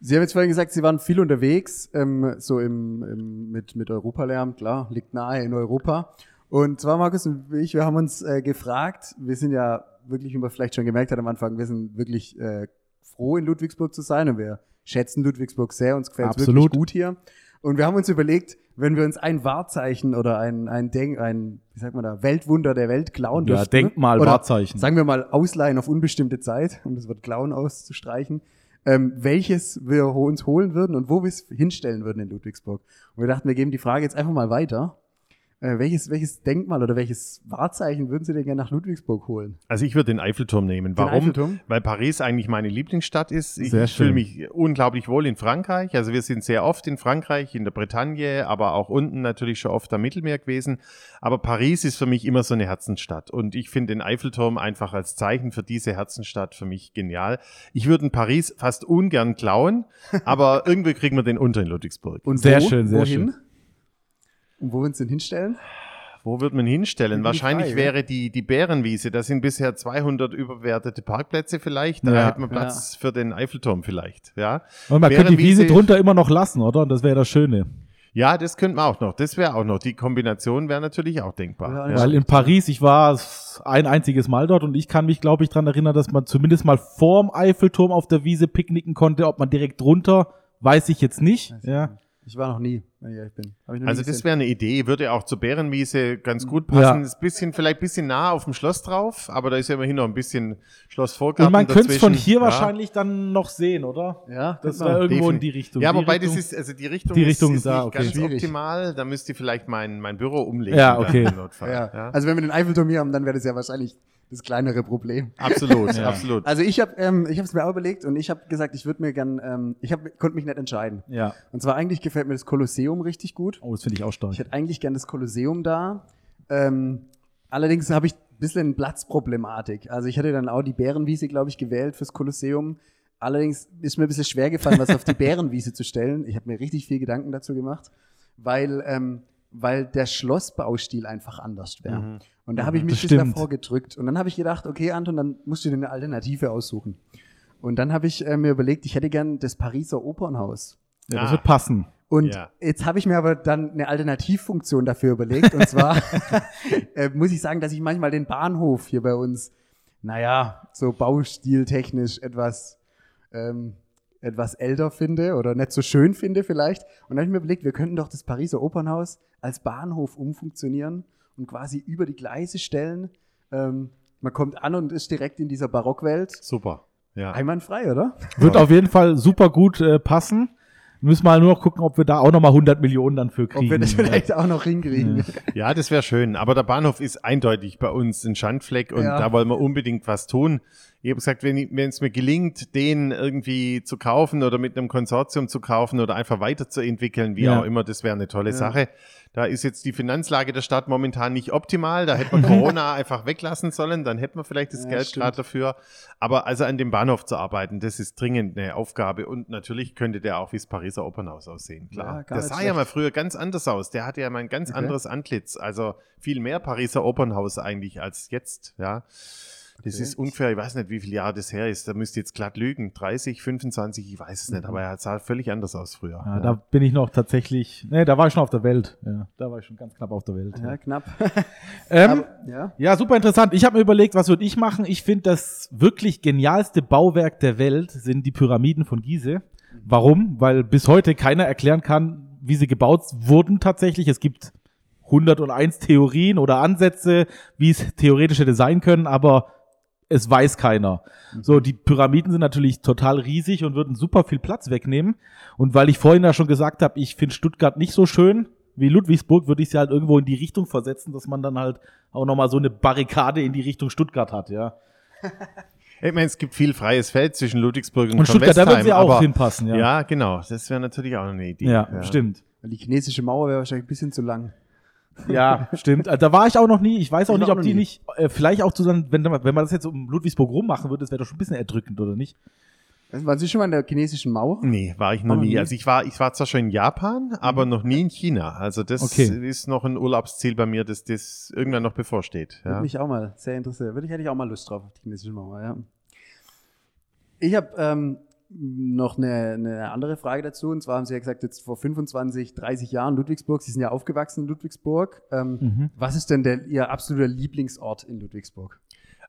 Sie haben jetzt vorhin gesagt, Sie waren viel unterwegs, ähm, so im, im, mit, mit Europalärm, klar, liegt nahe in Europa. Und zwar, Markus und ich, wir haben uns äh, gefragt, wir sind ja wirklich, wie man vielleicht schon gemerkt hat am Anfang, wir sind wirklich äh, froh, in Ludwigsburg zu sein und wir schätzen Ludwigsburg sehr, uns gefällt es wirklich gut hier. Und wir haben uns überlegt, wenn wir uns ein Wahrzeichen oder ein, ein Denk, ein, wie sagt man da, Weltwunder der Welt klauen Ja, dürften. Denkmal, oder Wahrzeichen. Sagen wir mal ausleihen auf unbestimmte Zeit, um das Wort klauen auszustreichen, ähm, welches wir uns holen würden und wo wir es hinstellen würden in Ludwigsburg. Und wir dachten, wir geben die Frage jetzt einfach mal weiter. Äh, welches, welches Denkmal oder welches Wahrzeichen würden Sie denn gerne nach Ludwigsburg holen? Also ich würde den Eiffelturm nehmen. Warum? Eiffelturm? Weil Paris eigentlich meine Lieblingsstadt ist. Ich Sehr fühle mich unglaublich wohl in Frankreich. Also wir sind sehr oft in Frankreich, in der Bretagne, aber auch unten natürlich schon oft am Mittelmeer gewesen. Aber Paris ist für mich immer so eine Herzensstadt. Und ich finde den Eiffelturm einfach als Zeichen für diese Herzensstadt für mich genial. Ich würde in Paris fast ungern klauen, aber <laughs> irgendwie kriegen wir den unter in Ludwigsburg. Und Sehr wo, schön, sehr wohin? schön. Und wo würden Sie ihn hinstellen? Wo wird man hinstellen? Wahrscheinlich frei, wäre die, die Bärenwiese. Da sind bisher 200 überwertete Parkplätze vielleicht. Da Ja, hätten wir Platz für den Eiffelturm vielleicht. Ja, Und man könnte die Wiese drunter immer noch lassen, oder? Und das wäre das Schöne. ja das könnten wir auch noch. Das wäre auch noch. Die Kombination wäre natürlich auch denkbar. Ja, Ja, Weil in Paris, ich war ein einziges Mal dort und ich kann mich, glaube ich, dran erinnern, dass man zumindest mal vorm Eiffelturm auf der Wiese picknicken konnte. Ob man direkt drunter, weiß ich jetzt nicht. Ja. Ich war noch nie, wenn ich ehrlich bin. Ich Also das wäre eine Idee, würde auch zur Bärenwiese ganz gut passen. Ja. Ist bisschen, vielleicht ein bisschen nah auf dem Schloss drauf, aber da ist ja immerhin noch ein bisschen Schlossvorgarten Und man könnte es von hier Ja. wahrscheinlich dann noch sehen, oder? Ja, Das man. irgendwo in Definitiv. die Richtung. Ja, Die wobei Richtung, das ist, also die Richtung, Die Richtung ist, ist da, nicht okay. ganz Schwierig. optimal. Da müsste ich vielleicht mein, mein Büro umlegen. Ja, okay. im Notfall. Ja. Ja. Also wenn wir den Eiffelturm hier haben, dann wäre das ja wahrscheinlich das kleinere Problem. Absolut, <laughs> Ja. absolut. Also ich habe ähm, ich habe es mir auch überlegt und ich habe gesagt, ich würde mir gern, ähm, ich hab, konnte mich nicht entscheiden. ja. Und zwar eigentlich gefällt mir das Kolosseum richtig gut. Oh, das finde ich auch stark. Ich hätte eigentlich gern das Kolosseum da. Ähm, allerdings habe ich ein bisschen Platzproblematik. Also ich hätte dann auch die Bärenwiese, glaube ich, gewählt fürs Kolosseum. Allerdings ist mir ein bisschen schwer gefallen, was auf die <laughs> Bärenwiese zu stellen. Ich habe mir richtig viel Gedanken dazu gemacht, weil, ähm, weil der Schlossbaustil einfach anders wäre. Mhm. Und da habe ich mich Das bis stimmt. davor gedrückt. Und dann habe ich gedacht, okay, Anton, dann musst du dir eine Alternative aussuchen. Und dann habe ich äh, mir überlegt, ich hätte gern das Pariser Opernhaus. ja, das Ah. wird passen. Und Ja. jetzt habe ich mir aber dann eine Alternativfunktion dafür überlegt. Und zwar <laughs> <laughs> äh, muss ich sagen, dass ich manchmal den Bahnhof hier bei uns, naja, so baustiltechnisch etwas, ähm, etwas älter finde oder nicht so schön finde vielleicht. Und dann habe ich mir überlegt, wir könnten doch das Pariser Opernhaus als Bahnhof umfunktionieren und quasi über die Gleise stellen. Ähm, man kommt an und ist direkt in dieser Barockwelt. Super. Ja. Einwandfrei, oder? Wird auf jeden Fall super gut äh, passen. Müssen mal nur noch gucken, ob wir da auch nochmal 100 Millionen dann für kriegen. Ob wir das vielleicht auch noch hinkriegen. Ja, das wäre schön. Aber der Bahnhof ist eindeutig bei uns ein Schandfleck und Ja. da wollen wir unbedingt was tun. Ich habe gesagt, wenn es mir gelingt, den irgendwie zu kaufen oder mit einem Konsortium zu kaufen oder einfach weiterzuentwickeln, wie Ja. auch immer, das wäre eine tolle Ja. Sache. Da ist jetzt die Finanzlage der Stadt momentan nicht optimal. Da hätte man <laughs> Corona einfach weglassen sollen. Dann hätten wir vielleicht das Ja, Geld gerade dafür. Aber also an dem Bahnhof zu arbeiten, das ist dringend eine Aufgabe. Und natürlich könnte der auch wie das Pariser Opernhaus aussehen. Ja, Klar. gar der sah ja mal schlecht. früher ganz anders aus. Der hatte ja mal ein ganz Okay. anderes Antlitz. Also viel mehr Pariser Opernhaus eigentlich als jetzt. Ja. Das Okay. ist ungefähr, ich weiß nicht, wie viele Jahre das her ist. Da müsst ihr jetzt glatt lügen. 30, 25, ich weiß es nicht. Aber er sah völlig anders aus früher. Ja, Da bin ich noch tatsächlich, nee, da war ich schon auf der Welt. Ja, da war ich schon ganz knapp auf der Welt. Ja, knapp. <laughs> Ähm, Aber, ja. ja, super interessant. Ich habe mir überlegt, was würde ich machen? Ich finde, das wirklich genialste Bauwerk der Welt sind die Pyramiden von Gizeh. Warum? Weil bis heute keiner erklären kann, wie sie gebaut wurden tatsächlich. Es gibt 101 Theorien oder Ansätze, wie es theoretisch hätte sein können, aber es weiß keiner. So, die Pyramiden sind natürlich total riesig und würden super viel Platz wegnehmen. Und weil ich vorhin ja schon gesagt habe, ich finde Stuttgart nicht so schön wie Ludwigsburg, würde ich sie halt irgendwo in die Richtung versetzen, dass man dann halt auch nochmal so eine Barrikade in die Richtung Stuttgart hat, ja. <laughs> Ich meine, es gibt viel freies Feld zwischen Ludwigsburg und, Und Stuttgart, da würden sie auch aber- hinpassen, ja. Ja, genau. Das wäre natürlich auch eine Idee. Ja, stimmt. Weil die chinesische Mauer wäre wahrscheinlich ein bisschen zu lang. Ja, stimmt. Also, da war ich auch noch nie. Ich weiß auch Ich nicht, ob die nie. nicht, äh, vielleicht auch zusammen, wenn, wenn man das jetzt um Ludwigsburg rum machen würde, das wäre doch schon ein bisschen erdrückend, oder nicht? Waren Sie schon mal in der chinesischen Mauer? Nee, war ich noch nie. nie? Also ich war, ich war zwar schon in Japan, aber noch nie in China. Also das Okay. ist noch ein Urlaubsziel bei mir, dass das irgendwann noch bevorsteht. Würde Ja. mich auch mal sehr interessieren. Würde ich, hätte ich auch mal Lust drauf auf die chinesische Mauer, ja. Ich habe ähm, noch eine, eine andere Frage dazu. Und zwar haben Sie ja gesagt, jetzt vor 25, 30 Jahren Ludwigsburg. Sie sind ja aufgewachsen in Ludwigsburg. Ähm, Mhm. Was ist denn der, Ihr absoluter Lieblingsort in Ludwigsburg?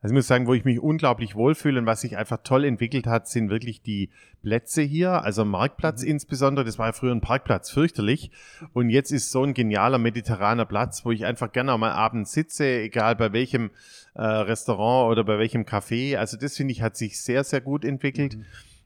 Also ich muss sagen, wo ich mich unglaublich wohlfühle und was sich einfach toll entwickelt hat, sind wirklich die Plätze hier, also Marktplatz insbesondere. Das war ja früher ein Parkplatz, fürchterlich. Und jetzt ist so ein genialer mediterraner Platz, wo ich einfach gerne mal abends sitze, egal bei welchem äh, Restaurant oder bei welchem Café. Also das finde ich hat sich sehr, sehr gut entwickelt.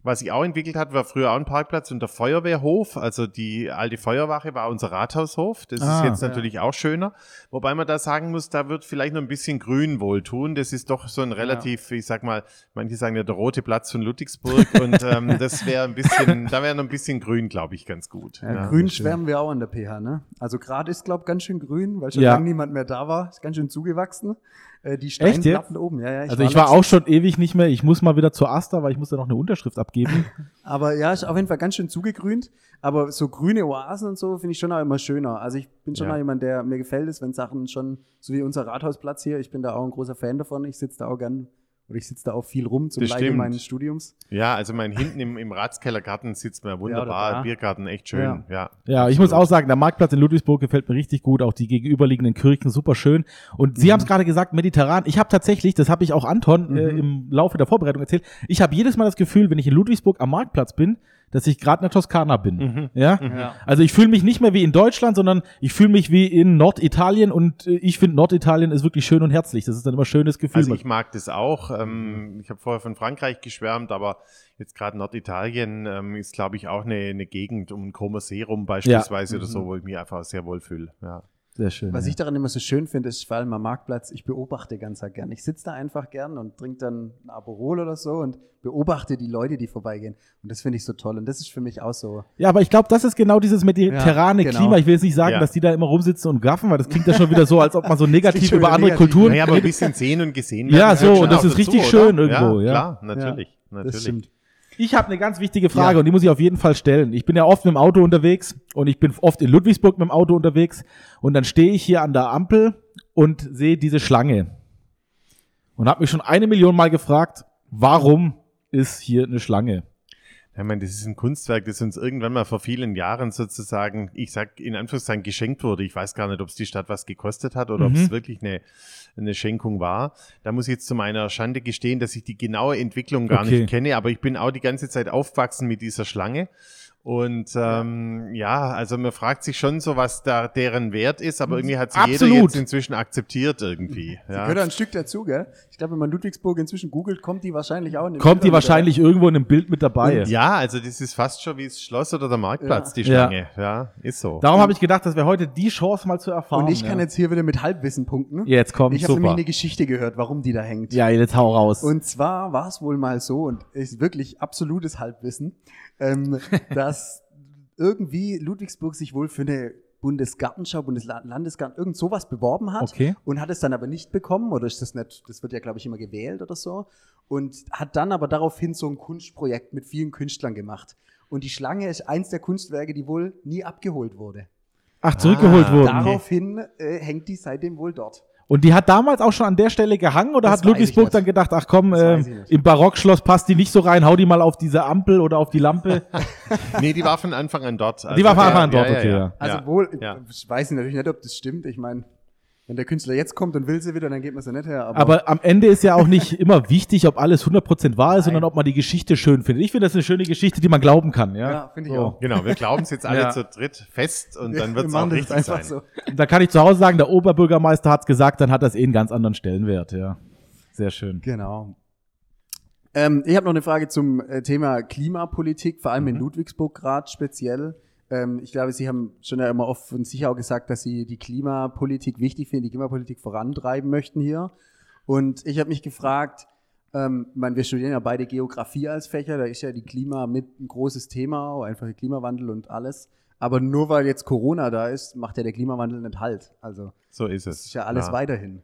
Was sich auch entwickelt hat, war früher auch ein Parkplatz und der Feuerwehrhof. Also die alte Feuerwache war unser Rathaushof. Das Ah, ist jetzt ja. natürlich auch schöner. Wobei man da sagen muss, da wird vielleicht noch ein bisschen Grün wohltun. Das ist doch so ein relativ, ich sag mal, manche sagen ja der rote Platz von Ludwigsburg <laughs> und ähm, das wäre ein bisschen, da wäre noch ein bisschen Grün, glaube ich, ganz gut. Ja, Ja. grün schwärmen wir auch an der PH, ne? Also gerade ist, glaube ich, ganz schön grün, weil schon Ja. lange niemand mehr da war. Ist ganz schön zugewachsen. Äh, die? Steinplatten oben, ja, ja. Also ich war auch schon ewig nicht mehr. Ich muss mal wieder zur Asta, weil ich muss da noch eine Unterschrift abgeben. <laughs> Aber ja, ist auf jeden Fall ganz schön zugegrünt. Aber so grüne Oasen und so finde ich schon auch immer schöner. Also ich bin schon Ja. auch jemand, der mir gefällt es, wenn Sachen schon, so wie unser Rathausplatz hier, ich bin da auch ein großer Fan davon. Ich sitze da auch gern, oder ich sitze da auch viel rum zum Leide meines Studiums. Ja, also mein hinten im, im Ratskellergarten sitzt man wunderbar, da. Biergarten, echt schön. Ja. Ja, Ja, ich muss auch sagen, der Marktplatz in Ludwigsburg gefällt mir richtig gut, auch die gegenüberliegenden Kirchen super schön. Und Sie haben es gerade gesagt, mediterran. Ich habe tatsächlich, das habe ich auch Anton äh, im Laufe der Vorbereitung erzählt, ich habe jedes Mal das Gefühl, wenn ich in Ludwigsburg am Marktplatz bin, dass ich gerade in der Toskana bin. Ja? Ja. Also ich fühle mich nicht mehr wie in Deutschland, sondern ich fühle mich wie in Norditalien und äh, ich finde Norditalien ist wirklich schön und herzlich. Das ist dann immer ein schönes Gefühl. Also ich mag das auch. Ähm, ich habe vorher von Frankreich geschwärmt, aber jetzt gerade Norditalien ähm, ist, glaube ich, auch eine, eine Gegend um den Comer See rum beispielsweise oder so, wo ich mich einfach sehr wohl fühle. Ja. Sehr schön. Was ja. ich daran immer so schön finde, ist vor allem am Marktplatz, ich beobachte ganz gern. Ich sitze da einfach gern und trinke dann ein Aperol oder so und beobachte die Leute, die vorbeigehen. Und das finde ich so toll. Und das ist für mich auch so. Ja, aber ich glaube, das ist genau dieses mediterrane Ja, genau. Klima. Ich will jetzt nicht sagen, Ja. dass die da immer rumsitzen und gaffen, weil das klingt ja schon wieder so, als ob man so <laughs> negativ über andere negativ. Kulturen Naja, aber ein bisschen sehen und gesehen Ja, so, und das ist richtig oder? schön irgendwo, ja. Klar, natürlich. natürlich. Das stimmt. Ich habe eine ganz wichtige Frage Ja. und die muss ich auf jeden Fall stellen. Ich bin ja oft mit dem Auto unterwegs und ich bin oft in Ludwigsburg mit dem Auto unterwegs und dann stehe ich hier an der Ampel und sehe diese Schlange und habe mich schon eine Million Mal gefragt, warum ist hier eine Schlange? Ja, ich meine, das ist ein Kunstwerk, das uns irgendwann mal vor vielen Jahren sozusagen, ich sag in Anführungszeichen, geschenkt wurde. Ich weiß gar nicht, ob es die Stadt was gekostet hat oder ob Mhm. es wirklich eine, eine Schenkung war. Da muss ich jetzt zu meiner Schande gestehen, dass ich die genaue Entwicklung gar Okay. nicht kenne, aber ich bin auch die ganze Zeit aufgewachsen mit dieser Schlange. Und ähm, ja, also man fragt sich schon so, was da deren Wert ist, aber irgendwie hat sie jeder jetzt inzwischen akzeptiert irgendwie. Ja. Gehört ein Stück dazu, gell? Ich glaube, wenn man Ludwigsburg inzwischen googelt, kommt die wahrscheinlich auch in den Kommt die Bildern wahrscheinlich irgendwo in einem Bild mit dabei? Ja, also das ist fast schon wie das Schloss oder der Marktplatz, Ja. die Ja. Schlange. Ja, ist so. Darum habe ich gedacht, das wäre heute die Chance mal zu dabei. erfahren. Und ich kann ja. jetzt hier wieder mit Halbwissen punkten. Jetzt kommt Ich habe nämlich eine Geschichte gehört, warum die da hängt. Ja, jetzt hau raus. Und zwar war es wohl mal so, und ist wirklich absolutes Halbwissen, ähm, <laughs> dass irgendwie Ludwigsburg sich wohl für eine Bundesgartenschau, Bundeslandesgarten, irgend sowas beworben hat Okay. und hat es dann aber nicht bekommen oder ist das nicht, das wird ja glaube ich immer gewählt oder so und hat dann aber daraufhin so ein Kunstprojekt mit vielen Künstlern gemacht. Und die Schlange ist eins der Kunstwerke, die wohl nie abgeholt wurde. Ach, zurückgeholt Ah, wurden. Daraufhin äh, hängt die seitdem wohl dort. Und die hat damals auch schon an der Stelle gehangen oder Das hat Ludwigsburg dann gedacht, ach komm, nicht. im Barockschloss passt die nicht so rein, hau die mal auf diese Ampel oder auf die Lampe. <laughs> Nee, die war von Anfang an dort. Also, Die war von Anfang an ja, dort, ja, okay, ja. ja. Also ja. wohl, Ja. ich weiß natürlich nicht, ob das stimmt. Ich meine, wenn der Künstler jetzt kommt und will sie wieder, dann geht man sie nicht her. Aber, Aber am Ende ist ja auch nicht <laughs> immer wichtig, ob alles 100% wahr ist, Nein. sondern ob man die Geschichte schön findet. Ich finde, das ist eine schöne Geschichte, die man glauben kann. Ja, ja, finde ich So. auch. Genau, wir glauben es jetzt <laughs> alle Ja. zu dritt fest und dann Wir wird es auch richtig einfach sein. so. Und da kann ich zu Hause sagen, der Oberbürgermeister hat's gesagt, dann hat das eh einen ganz anderen Stellenwert. Ja, sehr schön. Genau. Ähm, ich habe noch eine Frage zum äh, Thema Klimapolitik, vor allem in Ludwigsburg gerade speziell. Ähm, ich glaube, Sie haben schon ja immer oft von sich auch gesagt, dass Sie die Klimapolitik wichtig finden, die Klimapolitik vorantreiben möchten hier. Und ich habe mich gefragt, ähm, ich meine, wir studieren ja beide Geografie als Fächer, da ist ja die Klima mit ein großes Thema, einfach der Klimawandel und alles. Aber nur weil jetzt Corona da ist, macht ja der Klimawandel nicht Halt. Also So ist das es. ist ja alles Ja. weiterhin.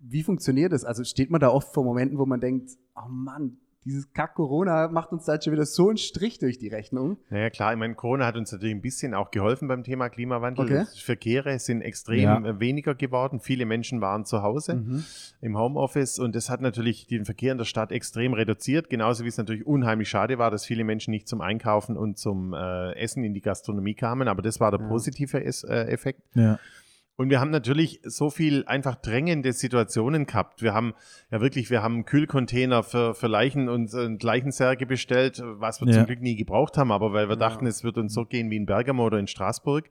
Wie funktioniert das? Also steht man da oft vor Momenten, wo man denkt, oh Mann, dieses Kack-Corona macht uns da schon wieder so einen Strich durch die Rechnung. Naja, klar, ich meine, Corona hat uns natürlich ein bisschen auch geholfen beim Thema Klimawandel. Okay. Die Verkehre sind extrem Ja. äh, weniger geworden. Viele Menschen waren zu Hause Mhm. im Homeoffice und das hat natürlich den Verkehr in der Stadt extrem reduziert. Genauso wie es natürlich unheimlich schade war, dass viele Menschen nicht zum Einkaufen und zum äh, Essen in die Gastronomie kamen. Aber das war der Ja. positive Es äh, Effekt. Ja. Und wir haben natürlich so viel einfach drängende Situationen gehabt. Wir haben ja wirklich, wir haben Kühlcontainer für, für Leichen und, und Leichensärge bestellt, was wir Ja. zum Glück nie gebraucht haben, aber weil wir Ja. dachten, es wird uns so gehen wie in Bergamo oder in Straßburg.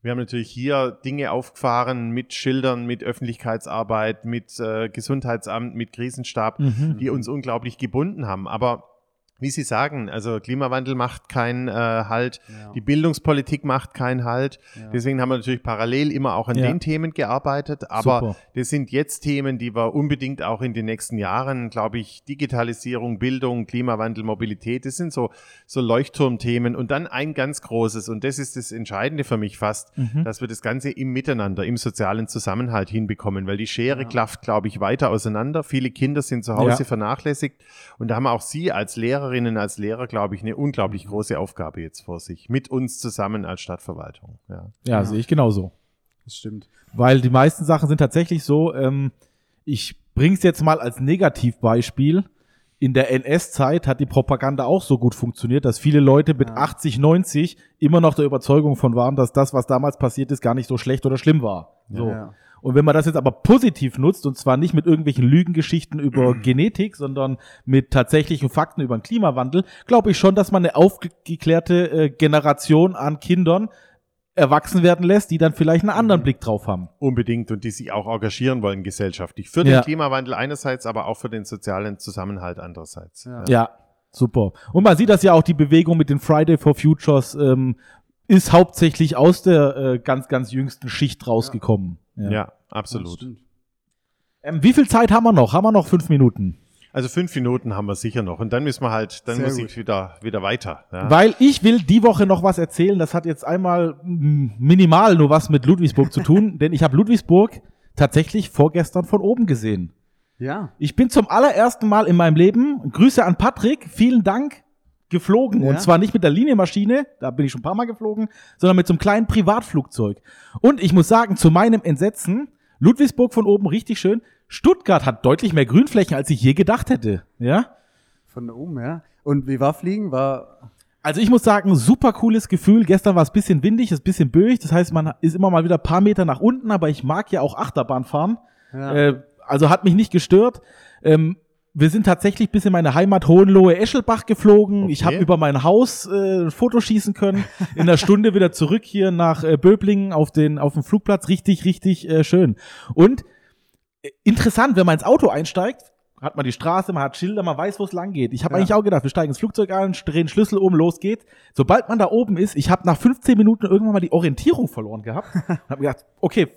Wir haben natürlich hier Dinge aufgefahren mit Schildern, mit Öffentlichkeitsarbeit, mit äh, Gesundheitsamt, mit Krisenstab, Mhm. die uns unglaublich gebunden haben. Aber wie Sie sagen, also Klimawandel macht keinen äh, Halt, Ja. die Bildungspolitik macht keinen Halt. Ja. Deswegen haben wir natürlich parallel immer auch an Ja. den Themen gearbeitet. Aber Super. das sind jetzt Themen, die wir unbedingt auch in den nächsten Jahren, glaube ich, Digitalisierung, Bildung, Klimawandel, Mobilität, das sind so, so Leuchtturmthemen. Und dann ein ganz großes, und das ist das Entscheidende für mich fast, Mhm. dass wir das Ganze im Miteinander, im sozialen Zusammenhalt hinbekommen, weil die Schere klafft, glaube ich, weiter auseinander. Viele Kinder sind zu Hause vernachlässigt. Und da haben auch Sie als Lehrerinnen, als Lehrer, glaube ich, eine unglaublich große Aufgabe jetzt vor sich. Mit uns zusammen als Stadtverwaltung. Ja. Ja, Ja. sehe ich genauso. Das stimmt. Weil die meisten Sachen sind tatsächlich so, ähm, ich bring's jetzt mal als Negativbeispiel. In der NS-Zeit hat die Propaganda auch so gut funktioniert, dass viele Leute mit Ja. 80, 90 immer noch der Überzeugung von waren, dass das, was damals passiert ist, gar nicht so schlecht oder schlimm war. So. Ja. Und wenn man das jetzt aber positiv nutzt, und zwar nicht mit irgendwelchen Lügengeschichten über <clears throat> Genetik, sondern mit tatsächlichen Fakten über den Klimawandel, glaube ich schon, dass man eine aufgeklärte äh, Generation an Kindern erwachsen werden lässt, die dann vielleicht einen anderen Mhm. Blick drauf haben. Unbedingt und die sich auch engagieren wollen gesellschaftlich. Für den Ja. Klimawandel einerseits, aber auch für den sozialen Zusammenhalt andererseits. Ja. Ja, super. Und man sieht das ja auch, die Bewegung mit den Friday for Futures ähm, ist hauptsächlich aus der äh, ganz, ganz jüngsten Schicht rausgekommen. Ja, Das absolut. Ähm, wie viel Zeit haben wir noch? Haben wir noch fünf Minuten? Also fünf Minuten haben wir sicher noch und dann müssen wir halt, dann Sehr muss gut. ich wieder, wieder weiter. Ja. Weil ich will die Woche noch was erzählen. Das hat jetzt einmal minimal nur was mit Ludwigsburg zu tun, <laughs> denn ich habe Ludwigsburg tatsächlich vorgestern von oben gesehen. Ja. Ich bin zum allerersten Mal in meinem Leben, Grüße an Patrick, vielen Dank, geflogen. Ja. Und zwar nicht mit der Linienmaschine, da bin ich schon ein paar Mal geflogen, sondern mit so einem kleinen Privatflugzeug. Und ich muss sagen, zu meinem Entsetzen, Ludwigsburg von oben richtig schön. Stuttgart hat deutlich mehr Grünflächen, als ich je gedacht hätte. Ja? Von oben, ja. Und wie war Fliegen? War. Also ich muss sagen, super cooles Gefühl. Gestern war es bisschen windig, es ist bisschen böig. Das heißt, man ist immer mal wieder ein paar Meter nach unten, aber ich mag ja auch Achterbahn fahren. Ja. Äh, also hat mich nicht gestört. Ähm, wir sind tatsächlich bis in meine Heimat Hohenlohe-Eschelbach geflogen. Ich habe Okay. über mein Haus äh, ein Foto schießen können. In einer Stunde wieder zurück hier nach äh, Böblingen auf den auf den Flugplatz. Richtig, richtig äh, schön. Und interessant, wenn man ins Auto einsteigt, hat man die Straße, man hat Schilder, man weiß, wo es lang geht. Ich habe Ja. eigentlich auch gedacht, wir steigen ins Flugzeug ein, drehen Schlüssel um, los geht's. Sobald man da oben ist, ich habe nach 15 Minuten irgendwann mal die Orientierung verloren gehabt. habe gedacht, okay,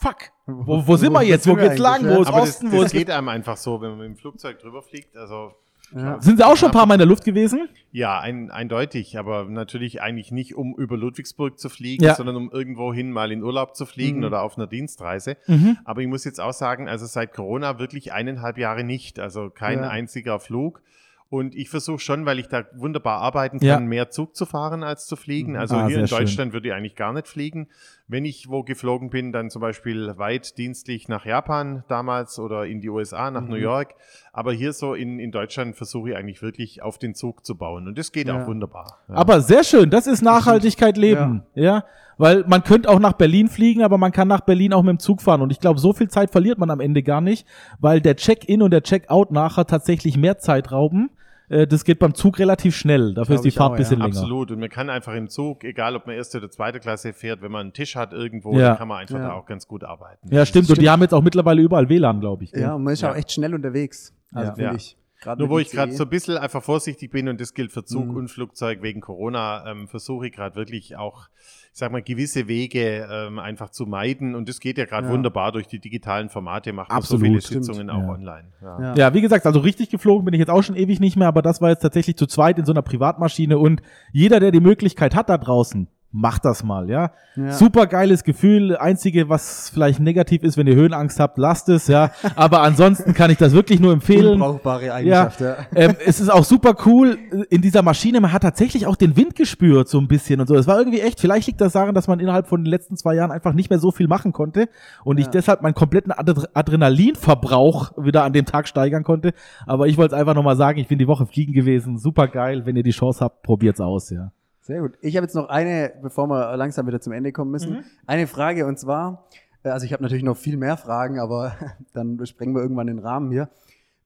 fuck, wo, wo <laughs> sind wir jetzt? Wo geht's lang? eigentlich, Wo ja? ist Aber das, Osten? Wo das ist geht einem einfach so, wenn man mit dem Flugzeug drüber fliegt. Also Ja. Sind Sie auch schon ein paar Mal in der Luft gewesen? Ja, ein, eindeutig, aber natürlich eigentlich nicht, um über Ludwigsburg zu fliegen, Ja. sondern um irgendwohin mal in Urlaub zu fliegen Mhm. oder auf einer Dienstreise. Mhm. Aber ich muss jetzt auch sagen, also seit Corona wirklich eineinhalb Jahre nicht, also kein Ja. einziger Flug. Und ich versuche schon, weil ich da wunderbar arbeiten kann, Ja. mehr Zug zu fahren als zu fliegen. Also Ah, hier in sehr schön. Deutschland würde ich eigentlich gar nicht fliegen. Wenn ich wo geflogen bin, dann zum Beispiel weit dienstlich nach Japan damals oder in die USA, nach Mhm. New York. Aber hier so in, in Deutschland versuche ich eigentlich wirklich auf den Zug zu bauen. Und das geht Ja. auch wunderbar. Ja. Aber sehr schön, das ist Nachhaltigkeit leben. Ja. Weil man könnte auch nach Berlin fliegen, aber man kann nach Berlin auch mit dem Zug fahren. Und ich glaube, so viel Zeit verliert man am Ende gar nicht, weil der Check-in und der Check-out nachher tatsächlich mehr Zeit rauben. Äh, Das geht beim Zug relativ schnell. Dafür ist die Fahrt ein bisschen ja. länger. Absolut. Und man kann einfach im Zug, egal ob man erste oder zweite Klasse fährt, wenn man einen Tisch hat irgendwo, Ja. dann kann man einfach Ja. da auch ganz gut arbeiten. Ja, stimmt. Und die haben jetzt auch mittlerweile überall WLAN, glaube ich. gell? Ja, und man ist Ja. auch echt schnell unterwegs. Also Ja. finde ich. Gerade Nur wo ich gerade so ein bisschen einfach vorsichtig bin und das gilt für Zug Mhm. und Flugzeug wegen Corona, ähm, versuche ich gerade wirklich auch, sag mal, gewisse Wege ähm, einfach zu meiden. Und das geht ja gerade Ja. wunderbar durch die digitalen Formate, macht man so Absolut, viele stimmt. Sitzungen auch Ja. online. Ja. Ja. Ja, wie gesagt, also richtig geflogen bin ich jetzt auch schon ewig nicht mehr, aber das war jetzt tatsächlich zu zweit in so einer Privatmaschine und jeder, der die Möglichkeit hat da draußen, macht das mal, ja. Ja. Super geiles Gefühl. Einzige, was vielleicht negativ ist, wenn ihr Höhenangst habt, lasst es, ja. <laughs> Aber ansonsten kann ich das wirklich nur empfehlen. Unbrauchbare Eigenschaft, ja. Ähm, es ist auch super cool in dieser Maschine. Man hat tatsächlich auch den Wind gespürt, so ein bisschen und so. Es war irgendwie echt, vielleicht liegt das daran, dass man innerhalb von den letzten zwei Jahren einfach nicht mehr so viel machen konnte und ich Ja. deshalb meinen kompletten Adre Adrenalinverbrauch wieder an dem Tag steigern konnte. Aber ich wollte es einfach nochmal sagen, ich bin die Woche fliegen gewesen. Super geil. Wenn ihr die Chance habt, probiert's aus, ja. Sehr gut. Ich habe jetzt noch eine, bevor wir langsam wieder zum Ende kommen müssen, Mhm. eine Frage und zwar, äh, also ich habe natürlich noch viel mehr Fragen, aber <laughs> dann sprengen wir irgendwann den Rahmen hier.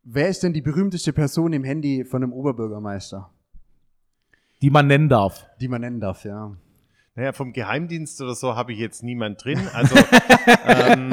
Wer ist denn die berühmteste Person im Handy von einem Oberbürgermeister, Die man nennen darf. die man nennen darf, ja? Naja, vom Geheimdienst oder so habe ich jetzt niemand drin. <laughs> Also, ähm,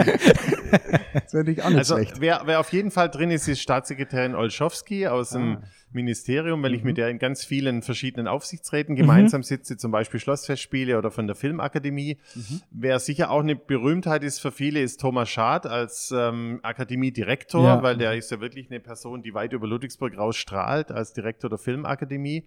Das wäre natürlich auch nicht also schlecht. wer, wer auf jeden Fall drin ist, ist Staatssekretärin Olschowski aus dem Ah. Ministerium, weil ich Mhm. mit der in ganz vielen verschiedenen Aufsichtsräten gemeinsam sitze, zum Beispiel Schlossfestspiele oder von der Filmakademie. Mhm. Wer sicher auch eine Berühmtheit ist für viele, ist Thomas Schad als ähm, Akademiedirektor, Ja. weil der ist ja wirklich eine Person, die weit über Ludwigsburg rausstrahlt als Direktor der Filmakademie.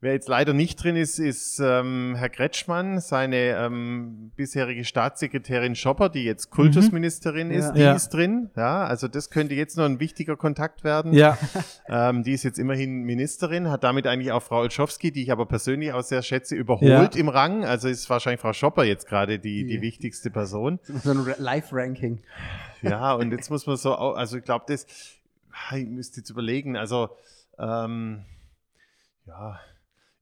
Wer jetzt leider nicht drin ist, ist ähm, Herr Kretschmann, seine ähm, bisherige Staatssekretärin Schopper, die jetzt Kultusministerin ist, Ja. die Ja. ist drin. Ja, also das könnte jetzt noch ein wichtiger Kontakt werden. Ja. <laughs> Ähm, die ist jetzt immerhin Ministerin, hat damit eigentlich auch Frau Olschowski, die ich aber persönlich auch sehr schätze, überholt Ja. im Rang. Also ist wahrscheinlich Frau Schopper jetzt gerade die, die Die- wichtigste Person. So ein Live-Ranking. Ja, <laughs> und jetzt muss man so, also ich glaube, das, ich müsste jetzt überlegen, also ähm, ja,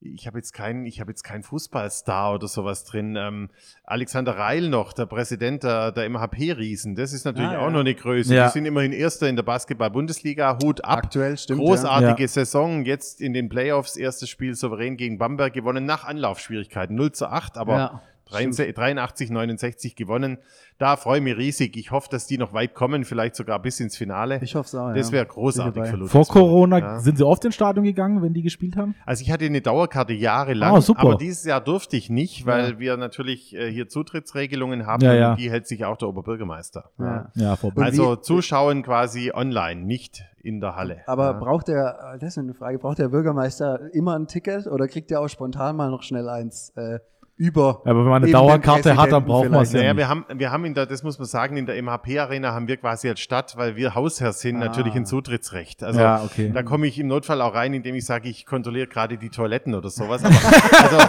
ich habe jetzt keinen, ich habe jetzt keinen Fußballstar oder sowas drin. Ähm, Alexander Reil noch, der Präsident der, der MHP-Riesen, das ist natürlich Ah, auch ja. noch eine Größe. Ja. Die sind immerhin Erster in der Basketball-Bundesliga, Hut ab. Aktuell stimmt. Großartige Ja. Saison, jetzt in den Playoffs, erstes Spiel souverän gegen Bamberg gewonnen, nach Anlaufschwierigkeiten, 0 zu 8, aber Ja, 83, 83, 69 gewonnen. Da freue ich mich riesig. Ich hoffe, dass die noch weit kommen, vielleicht sogar bis ins Finale. ja. Ich hoffe es auch. das ja. wäre Bin großartig für Ludwigsburg. Vor Corona Ja. sind sie oft ins Stadion gegangen, wenn die gespielt haben? Also ich hatte eine Dauerkarte jahrelang, Ah, super. aber dieses Jahr durfte ich nicht, weil Ja. wir natürlich äh, hier Zutrittsregelungen haben Ja, ja. und die hält sich auch der Oberbürgermeister. Ja. Ja, Also zuschauen quasi online, nicht in der Halle. Aber ja. braucht der, das ist eine Frage, braucht der Bürgermeister immer ein Ticket oder kriegt der auch spontan mal noch schnell eins äh, über? Aber wenn man eine Dauerkarte hat, dann braucht man es ja Naja, nicht. wir haben, wir haben in der, das muss man sagen, in der MHP-Arena haben wir quasi als Stadt, weil wir Hausherr sind, Ah. natürlich ein Zutrittsrecht. Also Ja, okay. da komme ich im Notfall auch rein, indem ich sage, ich kontrolliere gerade die Toiletten oder sowas. <laughs> Aber, also,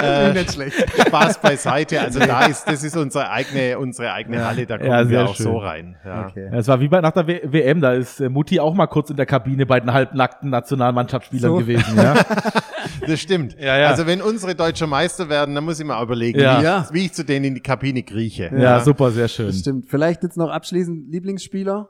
<laughs> äh, Nicht schlecht. Spaß beiseite. Also da ist, das ist unsere eigene, unsere eigene Ja. Halle, da kommen Ja, wir auch schön. so rein. Ja. Okay. Ja, es war wie bei nach der w WM, da ist äh, Mutti auch mal kurz in der Kabine bei den halbnackten Nationalmannschaftsspielern So. gewesen, ja. <laughs> Das stimmt. Ja, ja. Also wenn unsere deutsche Meister werden, dann muss ich mal überlegen, Ja. wie, Ja. ich, wie ich zu denen in die Kabine krieche. ja. super, sehr schön. Das stimmt. Vielleicht jetzt noch abschließend Lieblingsspieler?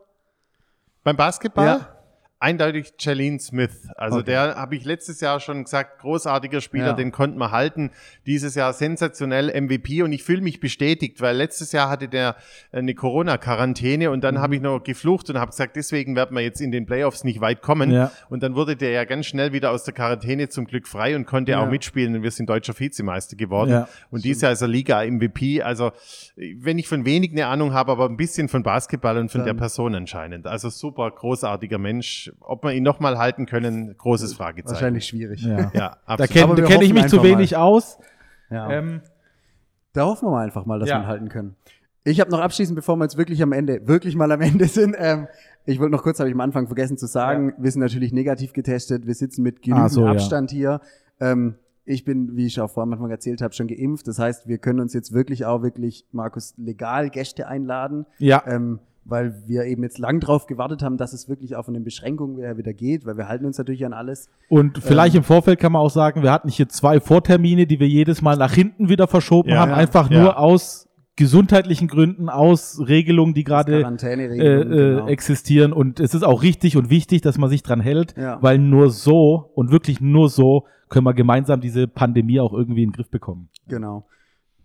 Beim Basketball? Ja. Eindeutig Jalene Smith. Also Okay. der habe ich letztes Jahr schon gesagt, großartiger Spieler, Ja. den konnten wir halten. Dieses Jahr sensationell MVP und ich fühle mich bestätigt, weil letztes Jahr hatte der eine Corona-Quarantäne und dann Mhm. habe ich noch geflucht und habe gesagt, deswegen werden wir jetzt in den Playoffs nicht weit kommen. Ja. Und dann wurde der ja ganz schnell wieder aus der Quarantäne zum Glück frei und konnte Ja. auch mitspielen und wir sind deutscher Vizemeister geworden. Ja. Und dieses Jahr ist er Liga-MVP. Also wenn ich von wenig eine Ahnung habe, aber ein bisschen von Basketball und von Dann- der Person anscheinend. Also super großartiger Mensch, ob wir ihn nochmal halten können, großes Fragezeichen. Wahrscheinlich schwierig. Ja. Ja, Da absolut. kenne Aber wir kenn ich mich zu wenig aus. Ja. Ähm, Da hoffen wir mal einfach mal, dass Ja. wir ihn halten können. Ich habe noch abschließend, bevor wir jetzt wirklich am Ende, wirklich mal am Ende <laughs> sind, ähm, ich wollte noch kurz, habe ich am Anfang vergessen zu sagen, wir sind natürlich negativ getestet, wir sitzen mit genügend Ah, so, ja. Abstand hier. Ähm, ich bin, wie ich auch vorhin Anfang erzählt habe, schon geimpft. Das heißt, wir können uns jetzt wirklich auch wirklich, Markus, legal Gäste einladen. ja. Ähm, weil wir eben jetzt lang drauf gewartet haben, dass es wirklich auch von den Beschränkungen wieder, wieder geht, weil wir halten uns natürlich an alles. Und vielleicht Ähm. im Vorfeld kann man auch sagen, wir hatten hier zwei Vortermine, die wir jedes Mal nach hinten wieder verschoben Ja, haben, einfach ja. nur aus gesundheitlichen Gründen, aus Regelungen, die gerade äh, äh, genau. existieren. Und es ist auch richtig und wichtig, dass man sich dran hält, Ja. weil nur so und wirklich nur so können wir gemeinsam diese Pandemie auch irgendwie in den Griff bekommen. Genau.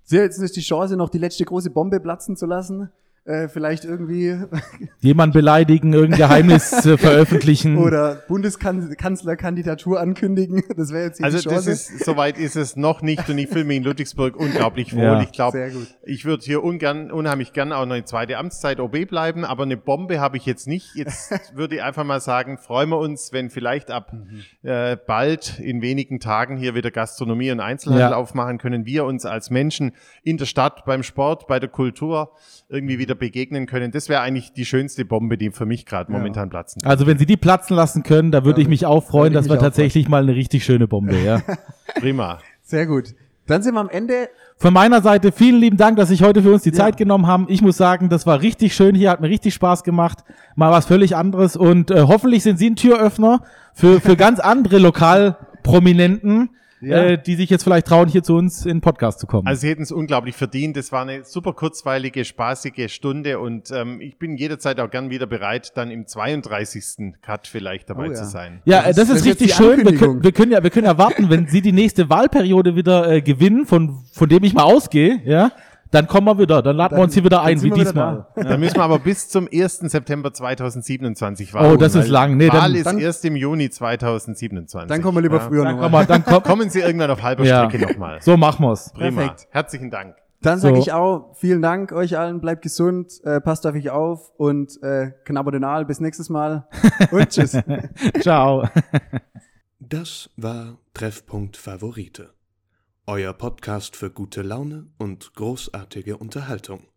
Sie jetzt ist die Chance, noch die letzte große Bombe platzen zu lassen. Äh, vielleicht irgendwie <laughs> Jemand beleidigen, irgendein Geheimnis äh, <laughs> veröffentlichen. oder Bundeskanzlerkandidatur ankündigen. <laughs> Das wäre jetzt hier Also die das Chance. ist, soweit ist es noch nicht und ich fühle mich in Ludwigsburg unglaublich wohl. Ja. Ich glaube, ich würde hier ungern, unheimlich gern auch noch eine zweite Amtszeit OB bleiben, aber eine Bombe habe ich jetzt nicht. Jetzt würde ich einfach mal sagen, freuen wir uns, wenn vielleicht ab Mhm. äh, bald in wenigen Tagen hier wieder Gastronomie und Einzelhandel Ja. aufmachen können, wir uns als Menschen in der Stadt, beim Sport, bei der Kultur irgendwie wieder begegnen können. Das wäre eigentlich die schönste Bombe, die für mich gerade Ja. momentan platzen. Also wenn Sie die platzen lassen können, da würde Ja, ich mich auch freuen, dass wir tatsächlich mal eine richtig schöne Bombe, ja. <laughs> Prima. Sehr gut. Dann sind wir am Ende. Von meiner Seite vielen lieben Dank, dass Sie sich heute für uns die Ja. Zeit genommen haben. Ich muss sagen, das war richtig schön hier, hat mir richtig Spaß gemacht. Mal was völlig anderes und äh, hoffentlich sind Sie ein Türöffner für, für <laughs> ganz andere Lokalprominenten, Ja. äh, die sich jetzt vielleicht trauen, hier zu uns in den Podcast zu kommen. Also sie hätten es unglaublich verdient. Das war eine super kurzweilige, spaßige Stunde und ähm, ich bin jederzeit auch gern wieder bereit, dann im 32. Cut vielleicht dabei Oh ja. zu sein. ja, das ist- das ist, das richtig schön. Wir können, wir, können ja, wir können ja warten, wenn Sie die nächste Wahlperiode wieder äh, gewinnen, von, von dem ich mal ausgehe, ja, dann kommen wir wieder. Dann laden wir Dann- uns hier wieder dann ein, wie wir diesmal. Da müssen wir aber bis zum 1. September 2027 Oh, warten. das ist lang. Nee, Wahl dann- ist dann- erst im Juni 2027. Dann kommen wir lieber Ja. früher Dann nochmal. kommen wir, dann kommen, <laughs> Kommen Sie irgendwann auf halber Ja. Strecke nochmal. so machen wir's. Prima. Perfekt. Herzlichen Dank. Dann sage So. ich auch vielen Dank euch allen, bleibt gesund, äh, passt auf euch auf und äh, knabber den Aal. Bis nächstes Mal <laughs> und tschüss. Ciao. Das war Treffpunkt Favorite. Euer Podcast für gute Laune und großartige Unterhaltung.